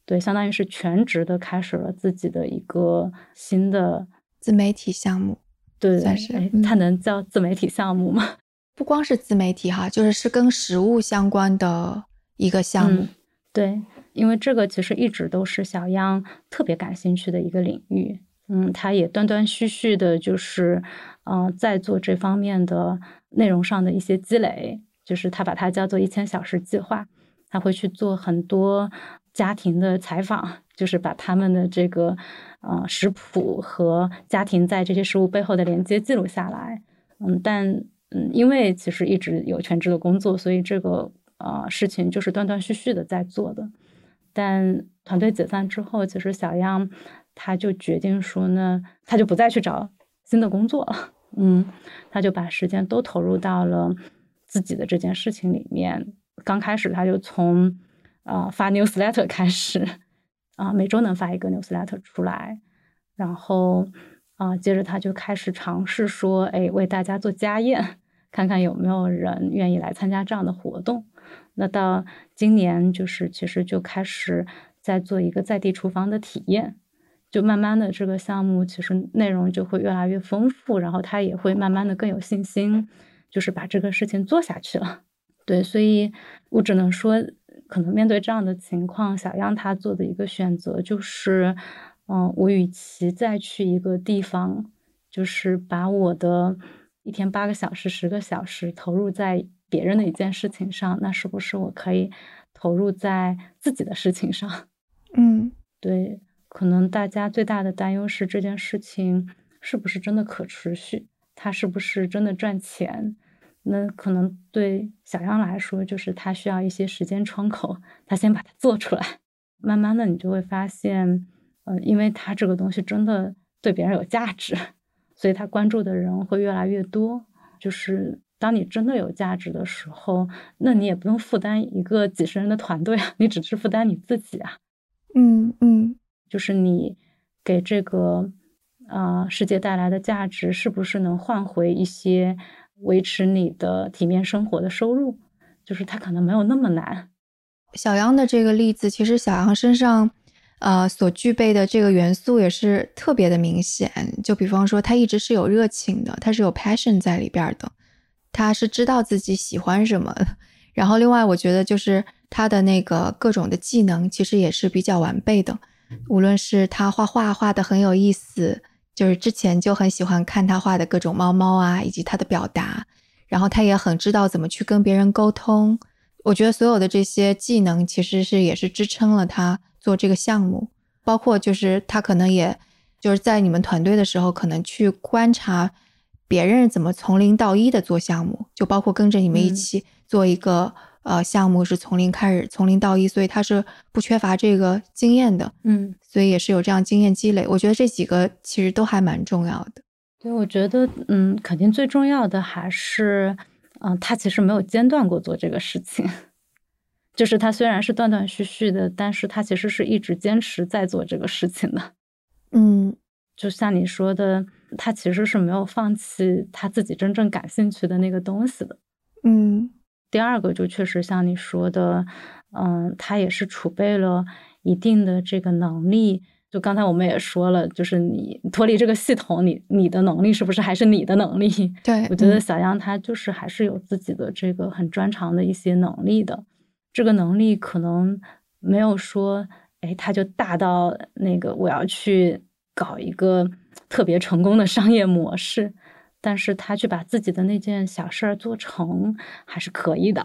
对，相当于是全职的开始了自己的一个新的自媒体项目，对，算是，它能叫自媒体项目吗？不光是自媒体哈，就是是跟食物相关的一个项目，对，因为这个其实一直都是小央特别感兴趣的一个领域。嗯，他也断断续续的，就是，嗯，在做这方面的内容上的一些积累，就是他把它叫做一千小时计划，他会去做很多家庭的采访，就是把他们的这个，呃，食谱和家庭在这些食物背后的连接记录下来。嗯，但嗯，因为其实一直有全职的工作，所以这个呃事情就是断断续续的在做的。但团队解散之后，其实小样。他就决定说呢，他就不再去找新的工作了，嗯，他就把时间都投入到了自己的这件事情里面。刚开始他就从啊发 newsletter 开始，啊每周能发一个 newsletter 出来，然后啊接着他就开始尝试说，哎为大家做家宴，看看有没有人愿意来参加这样的活动。那到今年就是其实就开始在做一个在地厨房的体验。就慢慢的，这个项目其实内容就会越来越丰富，然后他也会慢慢的更有信心，就是把这个事情做下去了。对，所以我只能说，可能面对这样的情况，小样他做的一个选择就是，嗯，我与其再去一个地方，就是把我的一天八个小时、十个小时投入在别人的一件事情上，那是不是我可以投入在自己的事情上？嗯，对，可能大家最大的担忧是这件事情是不是真的可持续，它是不是真的赚钱？那可能对小杨来说，就是他需要一些时间窗口，他先把它做出来，慢慢的你就会发现，呃，因为他这个东西真的对别人有价值，所以他关注的人会越来越多。就是当你真的有价值的时候，那你也不用负担一个几十人的团队啊，你只是负担你自己啊。嗯嗯，就是你给这个啊世界带来的价值，是不是能换回一些？维持你的体面生活的收入，就是它可能没有那么难。小杨的这个例子，其实小杨身上，呃，所具备的这个元素也是特别的明显。就比方说，他一直是有热情的，他是有 passion 在里边的，他是知道自己喜欢什么。然后，另外我觉得就是他的那个各种的技能，其实也是比较完备的。无论是他画画画的很有意思。就是之前就很喜欢看他画的各种猫猫啊，以及他的表达，然后他也很知道怎么去跟别人沟通。我觉得所有的这些技能其实是也是支撑了他做这个项目，包括就是他可能也就是在你们团队的时候，可能去观察别人怎么从零到一的做项目，就包括跟着你们一起做一个。呃，项目是从零开始，从零到一，所以他是不缺乏这个经验的，嗯，所以也是有这样经验积累。我觉得这几个其实都还蛮重要的。对，我觉得，嗯，肯定最重要的还是，嗯，他其实没有间断过做这个事情，就是他虽然是断断续续的，但是他其实是一直坚持在做这个事情的。嗯，就像你说的，他其实是没有放弃他自己真正感兴趣的那个东西的。嗯。第二个就确实像你说的，嗯，他也是储备了一定的这个能力。就刚才我们也说了，就是你脱离这个系统，你你的能力是不是还是你的能力？对我觉得小杨他就是还是有自己的这个很专长的一些能力的。这个能力可能没有说，哎，他就大到那个我要去搞一个特别成功的商业模式。但是他去把自己的那件小事儿做成，还是可以的，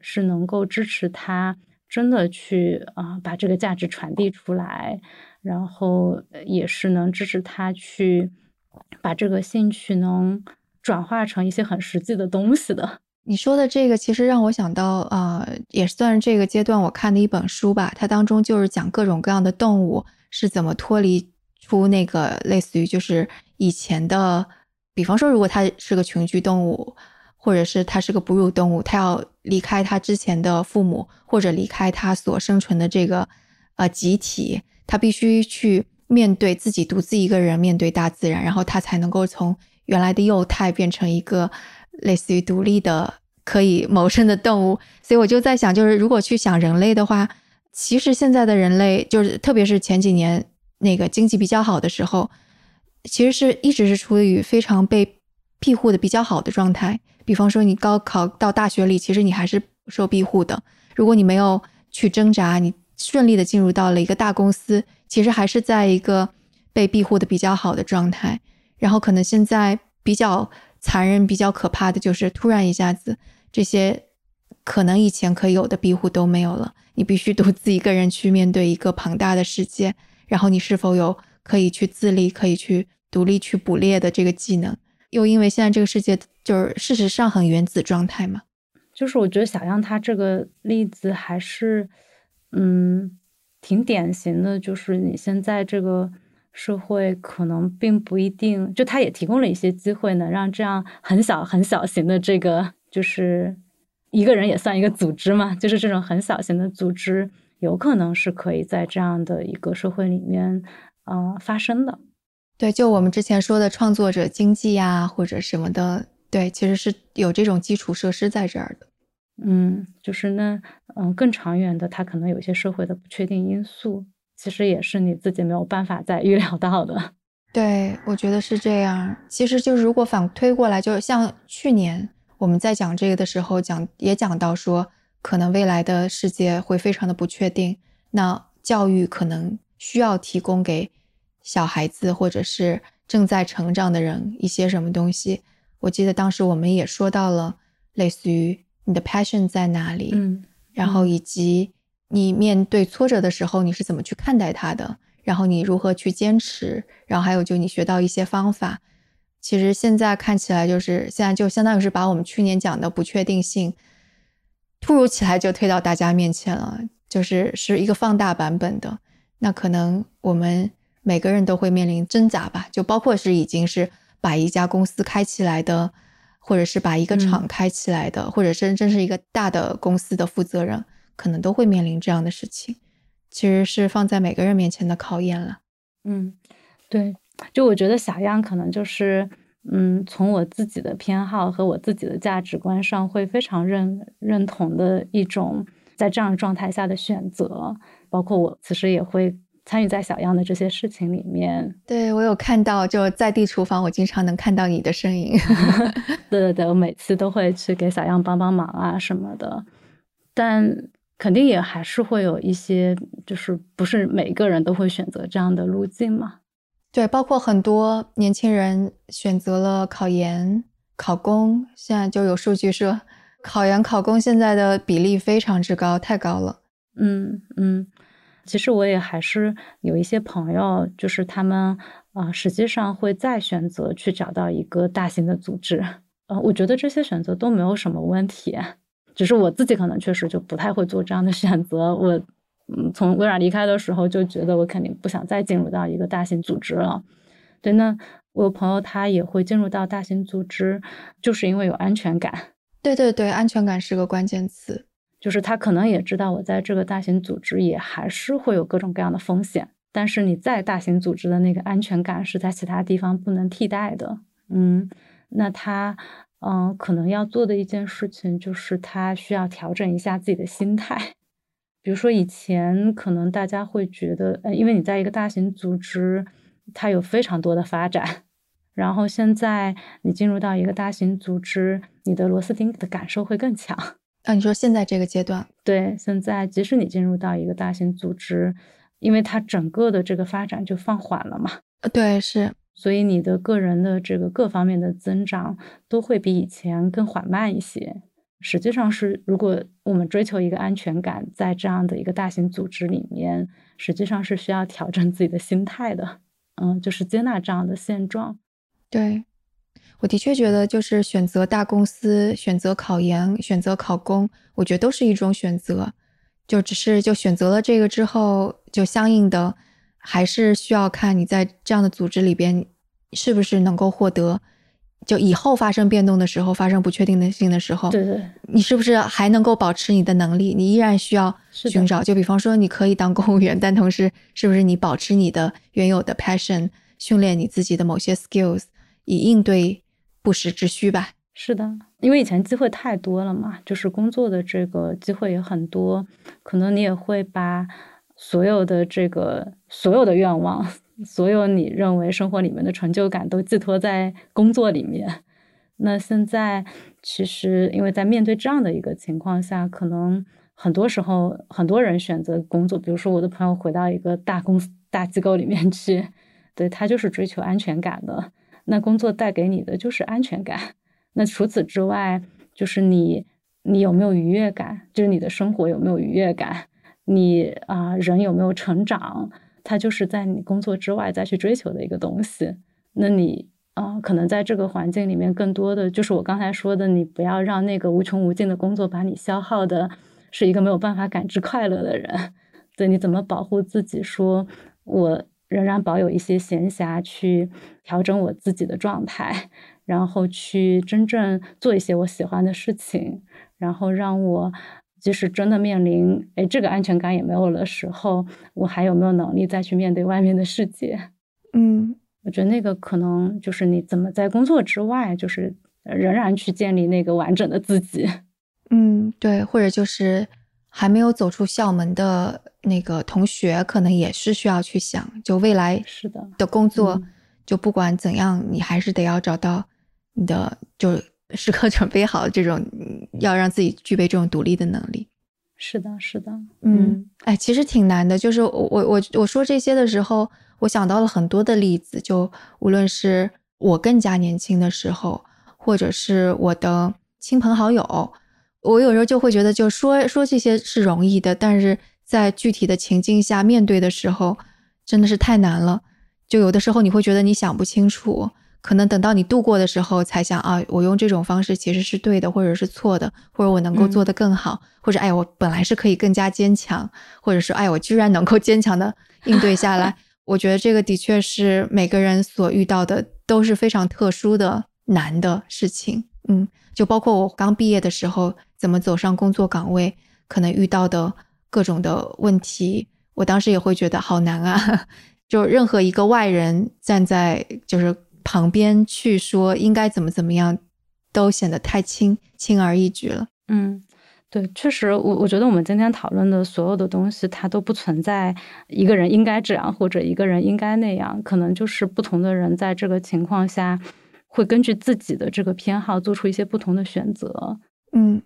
是能够支持他真的去啊把这个价值传递出来，然后也是能支持他去把这个兴趣能转化成一些很实际的东西的。你说的这个其实让我想到啊，也算是这个阶段我看的一本书吧，它当中就是讲各种各样的动物是怎么脱离出那个类似于就是以前的。比方说，如果它是个群居动物，或者是它是个哺乳动物，它要离开它之前的父母，或者离开它所生存的这个呃集体，它必须去面对自己独自一个人面对大自然，然后它才能够从原来的幼态变成一个类似于独立的可以谋生的动物。所以我就在想，就是如果去想人类的话，其实现在的人类，就是特别是前几年那个经济比较好的时候。其实是一直是处于非常被庇护的比较好的状态。比方说，你高考到大学里，其实你还是受庇护的。如果你没有去挣扎，你顺利的进入到了一个大公司，其实还是在一个被庇护的比较好的状态。然后可能现在比较残忍、比较可怕的就是，突然一下子这些可能以前可以有的庇护都没有了，你必须独自一个人去面对一个庞大的世界。然后你是否有可以去自立、可以去？独立去捕猎的这个技能，又因为现在这个世界就是事实上很原子状态嘛，就是我觉得小样他这个例子还是，嗯，挺典型的。就是你现在这个社会可能并不一定，就他也提供了一些机会，能让这样很小很小型的这个，就是一个人也算一个组织嘛，就是这种很小型的组织，有可能是可以在这样的一个社会里面啊发生的。对，就我们之前说的创作者经济呀，或者什么的，对，其实是有这种基础设施在这儿的。嗯，就是那，嗯，更长远的，它可能有些社会的不确定因素，其实也是你自己没有办法再预料到的。对，我觉得是这样。其实就是如果反推过来，就像去年我们在讲这个的时候，讲也讲到说，可能未来的世界会非常的不确定，那教育可能需要提供给。小孩子或者是正在成长的人，一些什么东西，我记得当时我们也说到了，类似于你的 passion 在哪里，嗯，然后以及你面对挫折的时候你是怎么去看待它的，然后你如何去坚持，然后还有就你学到一些方法。其实现在看起来就是现在就相当于是把我们去年讲的不确定性，突如其来就推到大家面前了，就是是一个放大版本的。那可能我们每个人都会面临挣扎吧，就包括是已经是把一家公司开起来的，或者是把一个厂开起来的，或者是真是一个大的公司的负责人，可能都会面临这样的事情。其实是放在每个人面前的考验了。嗯，对。就我觉得小样可能就是，嗯，从我自己的偏好和我自己的价值观上会非常认认同的一种在这样状态下的选择，包括我其实也会参与在小样的这些事情里面。对我有看到，就在地厨房，我经常能看到你的身影。对对对，我每次都会去给小样帮帮忙啊什么的，但肯定也还是会有一些，就是不是每个人都会选择这样的路径嘛。对，包括很多年轻人选择了考研、考公，现在就有数据说，考研、考公现在的比例非常之高，太高了。嗯嗯，其实我也还是有一些朋友，就是他们啊，实际上会再选择去找到一个大型的组织。呃，我觉得这些选择都没有什么问题，只是我自己可能确实就不太会做这样的选择。我。嗯，从微软离开的时候就觉得我肯定不想再进入到一个大型组织了。对，那我朋友他也会进入到大型组织，就是因为有安全感。对对对，安全感是个关键词。就是他可能也知道我在这个大型组织也还是会有各种各样的风险，但是你在大型组织的那个安全感是在其他地方不能替代的。嗯，那他嗯可能要做的一件事情就是他需要调整一下自己的心态。比如说，以前可能大家会觉得，因为你在一个大型组织，它有非常多的发展，然后现在你进入到一个大型组织，你的螺丝钉的感受会更强。啊，你说现在这个阶段？对，现在即使你进入到一个大型组织，因为它整个的这个发展就放缓了嘛。呃，对，是，所以你的个人的这个各方面的增长都会比以前更缓慢一些。实际上是，如果我们追求一个安全感，在这样的一个大型组织里面，实际上是需要调整自己的心态的。嗯，就是接纳这样的现状。对，我的确觉得，就是选择大公司、选择考研、选择考公，我觉得都是一种选择。就只是就选择了这个之后，就相应的还是需要看你在这样的组织里边是不是能够获得。就以后发生变动的时候，发生不确定性的时候，对对，你是不是还能够保持你的能力？你依然需要寻找。就比方说，你可以当公务员，但同时是不是你保持你的原有的 passion，训练你自己的某些 skills，以应对不时之需吧？是的，因为以前机会太多了嘛，就是工作的这个机会也很多，可能你也会把所有的这个所有的愿望。所有你认为生活里面的成就感都寄托在工作里面，那现在其实因为在面对这样的一个情况下，可能很多时候很多人选择工作，比如说我的朋友回到一个大公司、大机构里面去，对他就是追求安全感的。那工作带给你的就是安全感。那除此之外，就是你你有没有愉悦感？就是你的生活有没有愉悦感？你啊，人有没有成长？它就是在你工作之外再去追求的一个东西。那你啊，可能在这个环境里面，更多的就是我刚才说的，你不要让那个无穷无尽的工作把你消耗的，是一个没有办法感知快乐的人。对，你怎么保护自己？说我仍然保有一些闲暇，去调整我自己的状态，然后去真正做一些我喜欢的事情，然后让我。即使真的面临哎，这个安全感也没有的时候，我还有没有能力再去面对外面的世界？嗯，我觉得那个可能就是你怎么在工作之外，就是仍然去建立那个完整的自己。嗯，对，或者就是还没有走出校门的那个同学，可能也是需要去想，就未来是的的工作，就不管怎样，你还是得要找到你的就。时刻 准备好这种，要让自己具备这种独立的能力。是的，是的，嗯，哎，其实挺难的。就是我我我说这些的时候，我想到了很多的例子。就无论是我更加年轻的时候，或者是我的亲朋好友，我有时候就会觉得，就说说这些是容易的，但是在具体的情境下面对的时候，真的是太难了。就有的时候你会觉得你想不清楚，可能等到你度过的时候才想啊，我用这种方式其实是对的，或者是错的，或者我能够做得更好，或者哎，我本来是可以更加坚强，或者说哎，我居然能够坚强的应对下来。我觉得这个的确是每个人所遇到的都是非常特殊的。难的事情，嗯，就包括我刚毕业的时候，怎么走上工作岗位，可能遇到的各种的问题，我当时也会觉得好难啊。就任何一个外人站在就是旁边去说应该怎么怎么样，都显得太轻轻而易举了。嗯，对，确实，我我觉得我们今天讨论的所有的东西，它都不存在一个人应该这样或者一个人应该那样，可能就是不同的人在这个情况下。会根据自己的这个偏好做出一些不同的选择，嗯，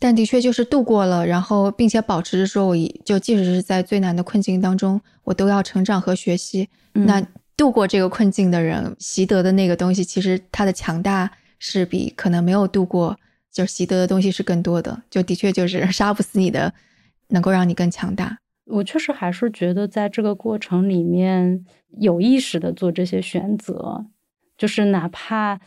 但的确就是度过了，然后并且保持着说，我就即使是在最难的困境当中，我都要成长和学习。那度过这个困境的人习得的那个东西，其实它的强大是比可能没有度过就习得的东西是更多的。就的确就是 杀不死你的，能够让你更强大。我确实还是觉得在这个过程里面有意识的做这些选择。就是哪怕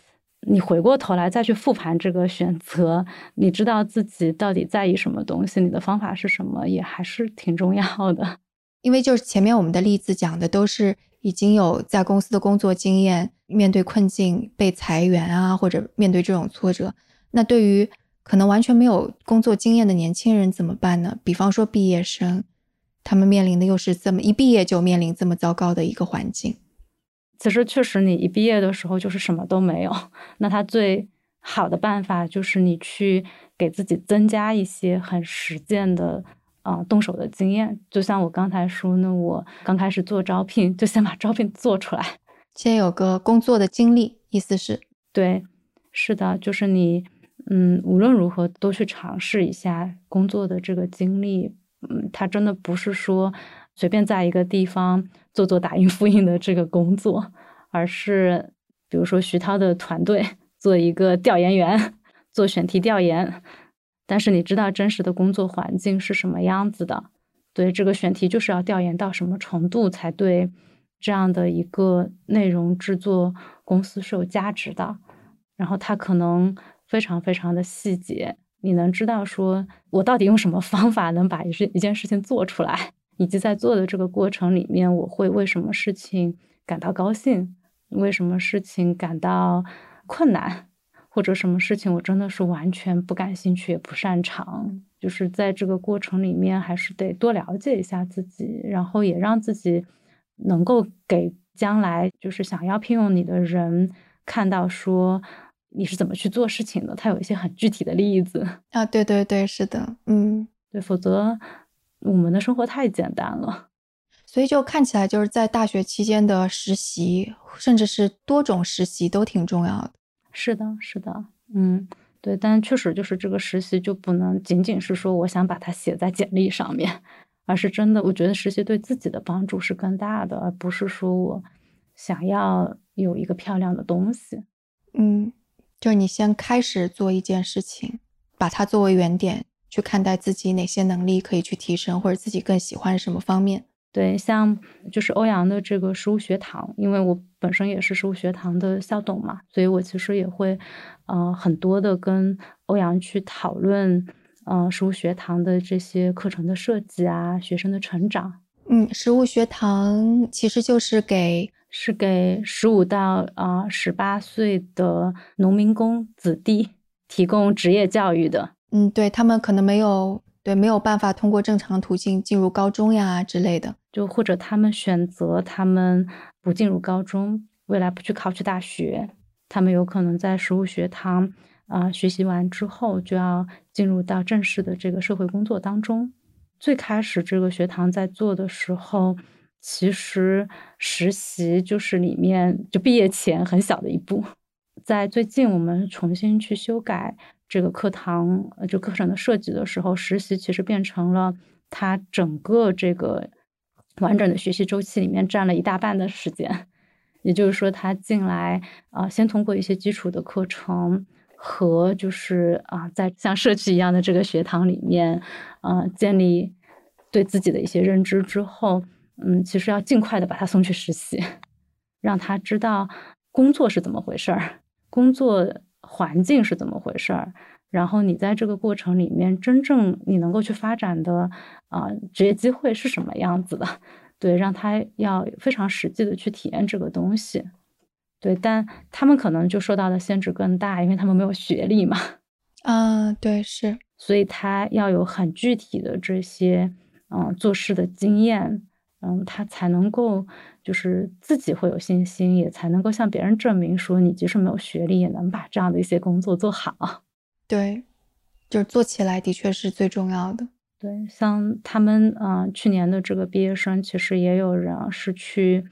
你回过头来再去复盘这个选择，你知道自己到底在意什么东西，你的方法是什么，也还是挺重要的。因为就是前面我们的例子讲的都是已经有在公司的工作经验，面对困境被裁员啊，或者面对这种挫折，那对于可能完全没有工作经验的年轻人怎么办呢？比方说毕业生，他们面临的又是这么一毕业就面临这么糟糕的一个环境。其实确实，你一毕业的时候就是什么都没有。那他最好的办法就是你去给自己增加一些很实践的啊动手的经验。就像我刚才说，那我刚开始做招聘，就先把招聘做出来，先有个工作的经历。意思是，对，是的，就是你嗯，无论如何都去尝试一下工作的这个经历。嗯，他真的不是说。随便在一个地方做做打印 复印的这个工作，而是比如说徐涛的团队做一个调研员，做选题调研。但是你知道真实的工作环境是什么样子的？对这个选题就是要调研到什么程度才对这样的一个内容制作公司是有价值的？然后它可能非常非常的细节，你能知道说我到底用什么方法能把一事一件事情做出来？以及在做的这个过程里面，我会为什么事情感到高兴，为什么事情感到困难，或者什么事情我真的是完全不感兴趣也不擅长。就是在这个过程里面，还是得多了解一下自己，然后也让自己能够给将来就是想要聘用你的人看到，说你是怎么去做事情的。他有一些很具体的例子啊，对对对，是的，嗯，对，否则。我们的生活太简单了，所以就看起来就是在大学期间的实习，甚至是多种实习都挺重要的。是的，是的，嗯，对，但确实就是这个实习就不能仅仅是说我想把它写在简历上面，而是真的，我觉得实习对自己的帮助是更大的，而不是说我想要有一个漂亮的东西。嗯，就是你先开始做一件事情，把它作为原点。去看待自己哪些能力可以去提升，或者自己更喜欢什么方面？对，像就是欧阳的这个食物学堂，因为我本身也是食物学堂的校董嘛，所以我其实也会，呃，很多的跟欧阳去讨论，呃，食物学堂的这些课程的设计啊，学生的成长。嗯，食物学堂其实就是给是给十五到啊十八岁的农民工子弟提供职业教育的。嗯，对他们可能没有对没有办法通过正常途径进入高中呀之类的，就或者他们选择他们不进入高中，未来不去考取大学，他们有可能在食物学堂啊学习完之后就要进入到正式的这个社会工作当中。最开始这个学堂在做的时候，其实实习就是里面就毕业前很小的一步，在最近我们重新去修改。这个课堂，呃，就课程的设计的时候，实习其实变成了他整个这个完整的学习周期里面占了一大半的时间，也就是说，他进来啊，先通过一些基础的课程和就是啊，在像社区一样的这个学堂里面，啊，建立对自己的一些认知之后，嗯，其实要尽快的把他送去实习，让他知道工作是怎么回事儿，工作环境是怎么回事儿，然后你在这个过程里面真正你能够去发展的啊职业机会是什么样子的。对，让他要非常实际的去体验这个东西，对，但他们可能就受到的限制更大，因为他们没有学历嘛。啊，对，是，所以他要有很具体的这些，嗯，做事的经验，嗯，他才能够就是自己会有信心，也才能够向别人证明说，你即使没有学历，也能把这样的一些工作做好。对，就是做起来的确是最重要的。对，像他们嗯，去年的这个毕业生，其实也有人是去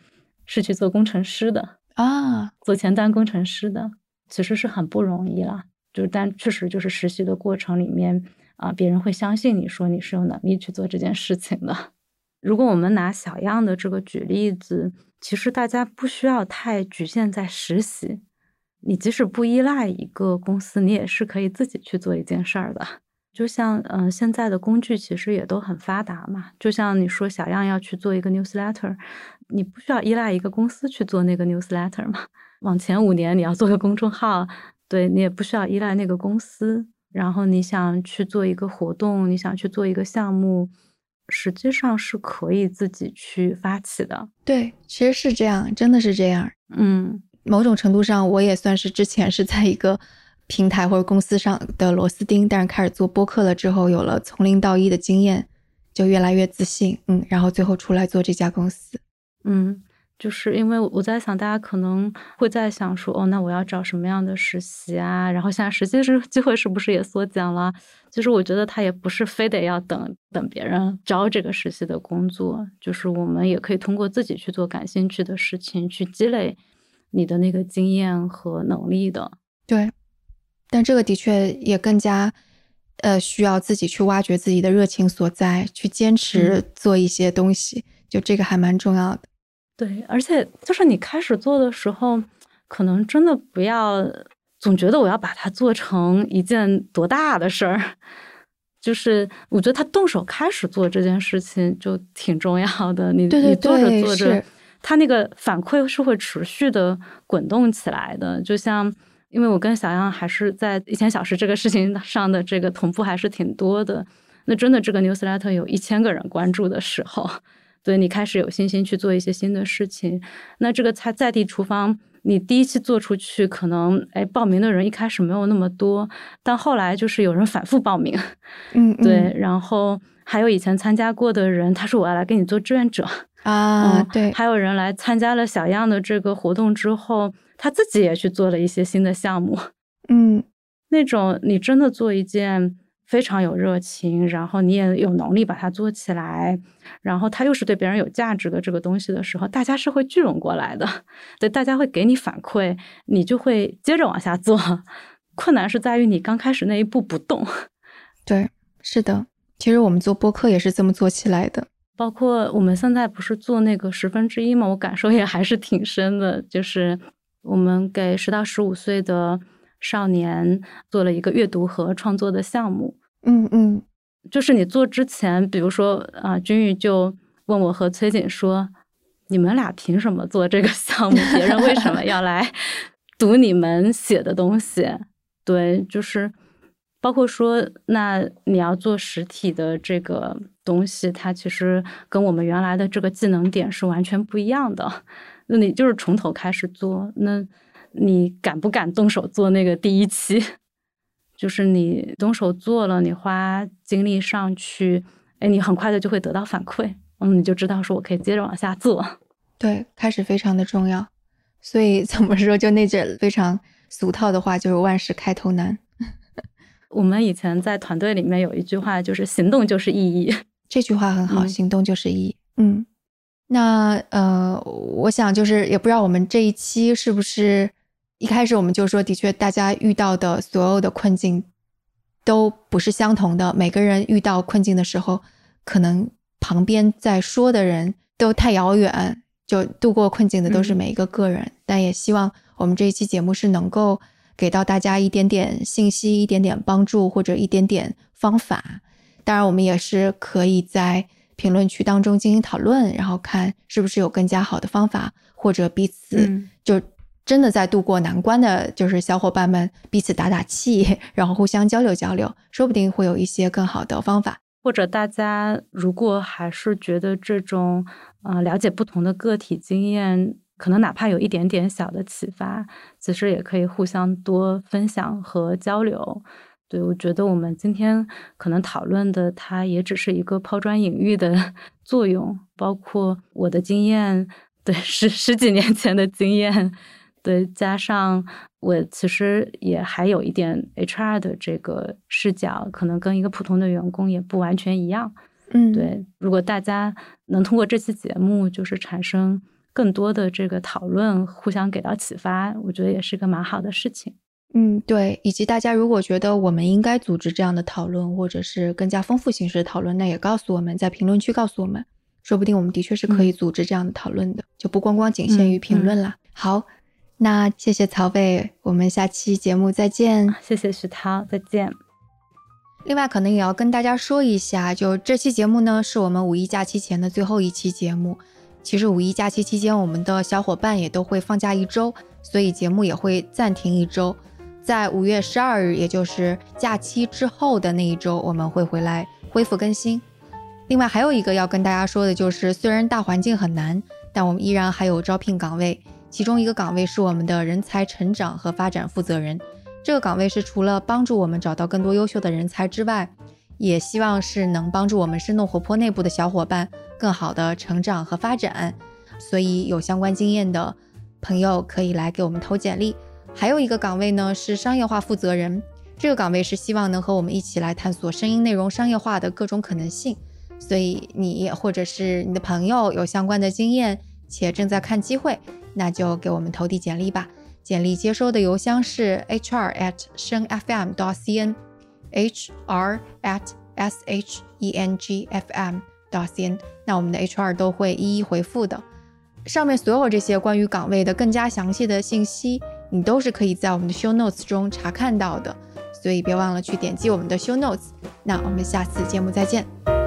是去做工程师的啊，做前端工程师的，其实是很不容易啦。就是但确实就是实习的过程里面啊，别人会相信你说你是有能力去做这件事情的。如果我们拿小样的这个举例子，其实大家不需要太局限在实习，你即使不依赖一个公司，你也是可以自己去做一件事儿的。就像嗯，现在的工具其实也都很发达嘛。就像你说小样要去做一个 newsletter，你不需要依赖一个公司去做那个 newsletter 嘛。往前五年你要做个公众号，对你也不需要依赖那个公司。然后你想去做一个活动，你想去做一个项目，实际上是可以自己去发起的。对，其实是这样，真的是这样。嗯，某种程度上，我也算是之前是在一个。平台或者公司上的螺丝钉，但是开始做播客了之后，有了从零到一的经验，就越来越自信，嗯，然后最后出来做这家公司，嗯，就是因为我在想，大家可能会在想说，哦，那我要找什么样的实习啊？然后现在实习是机会是不是也缩减了？其实我觉得他也不是非得要等等别人招这个实习的工作，就是我们也可以通过自己去做感兴趣的事情，去积累你的那个经验和能力的，对。但这个的确也更加，呃，需要自己去挖掘自己的热情所在，去坚持做一些东西，就这个还蛮重要的。对，而且就是你开始做的时候，可能真的不要总觉得我要把它做成一件多大的事儿，就是我觉得他动手开始做这件事情就挺重要的。你你做着做着，他那个反馈是会持续的滚动起来的，就像。因为我跟小样还是在一千小时这个事情上的这个同步还是挺多的，那真的这个 newsletter 有一千个人关注的时候，对你开始有信心去做一些新的事情。那这个在在地厨房，你第一期做出去，可能哎报名的人一开始没有那么多，但后来就是有人反复报名，嗯，对，然后还有以前参加过的人，他说我要来给你做志愿者啊，对，还有人来参加了小样的这个活动之后。他自己也去做了一些新的项目，嗯，那种你真的做一件非常有热情，然后你也有能力把它做起来，然后它又是对别人有价值的这个东西的时候，大家是会聚拢过来的，对，大家会给你反馈，你就会接着往下做。困难是在于你刚开始那一步不动。对，是的，其实我们做播客也是这么做起来的，包括我们现在不是做那个十分之一嘛，我感受也还是挺深的，就是。我们给十到十五岁的少年做了一个阅读和创作的项目。嗯嗯，就是你做之前，比如说啊，君玉就问我和崔锦说：“你们俩凭什么做这个项目？别人为什么要来 读你们写的东西？”对，就是包括说，那你要做实体的这个东西，它其实跟我们原来的这个技能点是完全不一样的。那你就是从头开始做，那你敢不敢动手做那个第一期？就是你动手做了，你花精力上去，哎，你很快的就会得到反馈，嗯，你就知道说我可以接着往下做。对，开始非常的重要。所以怎么说，就那句非常俗套的话，就是万事开头难。我们以前在团队里面有一句话，就是行动就是意义。这句话很好，行动就是意义。嗯。那呃，我想就是也不知道我们这一期是不是一开始我们就说，的确大家遇到的所有的困境都不是相同的。每个人遇到困境的时候，可能旁边在说的人都太遥远，就度过困境的都是每一个个人，但也希望我们这一期节目是能够给到大家一点点信息、一点点帮助或者一点点方法。当然，我们也是可以在评论区当中进行讨论，然后看是不是有更加好的方法，或者彼此就真的在度过难关的，就是小伙伴们彼此打打气，然后互相交流交流，说不定会有一些更好的方法。或者大家如果还是觉得这种，呃，了解不同的个体经验，可能哪怕有一点点小的启发，其实也可以互相多分享和交流。对我觉得我们今天可能讨论的，它也只是一个抛砖引玉的作用，包括我的经验，对十十几年前的经验。对，加上我其实也还有一点 HR 的这个视角，可能跟一个普通的员工也不完全一样。嗯，对。如果大家能通过这期节目，就是产生更多的这个讨论，互相给到启发，我觉得也是个蛮好的事情。嗯，对。以及大家如果觉得我们应该组织这样的讨论，或者是更加丰富形式的讨论，那也告诉我们在评论区告诉我们，说不定我们的确是可以组织这样的讨论的，就不光光仅限于评论了。好。那谢谢曹贝，我们下期节目再见。谢谢徐涛，再见。另外，可能也要跟大家说一下，就这期节目呢，是我们五一假期前的最后一期节目。其实五一假期期间，我们的小伙伴也都会放假一周，所以节目也会暂停一周。在五月十二日，也就是假期之后的那一周，我们会回来恢复更新。另外，还有一个要跟大家说的就是，虽然大环境很难，但我们依然还有招聘岗位。其中一个岗位是我们的人才成长和发展负责人，这个岗位是除了帮助我们找到更多优秀的人才之外，也希望是能帮助我们生动活泼内部的小伙伴更好的成长和发展。所以有相关经验的朋友可以来给我们投简历。还有一个岗位呢是商业化负责人，这个岗位是希望能和我们一起来探索声音内容商业化的各种可能性。所以你或者是你的朋友有相关的经验且正在看机会。那就给我们投递简历吧，简历接收的邮箱是 hr at 声 fm dot cn，hr at s h e n g f m dot cn。那我们的 HR 都会一一回复的。上面所有这些关于岗位的更加详细的信息，你都是可以在我们的 show notes 中查看到的，所以别忘了去点击我们的 show notes。那我们下次节目再见。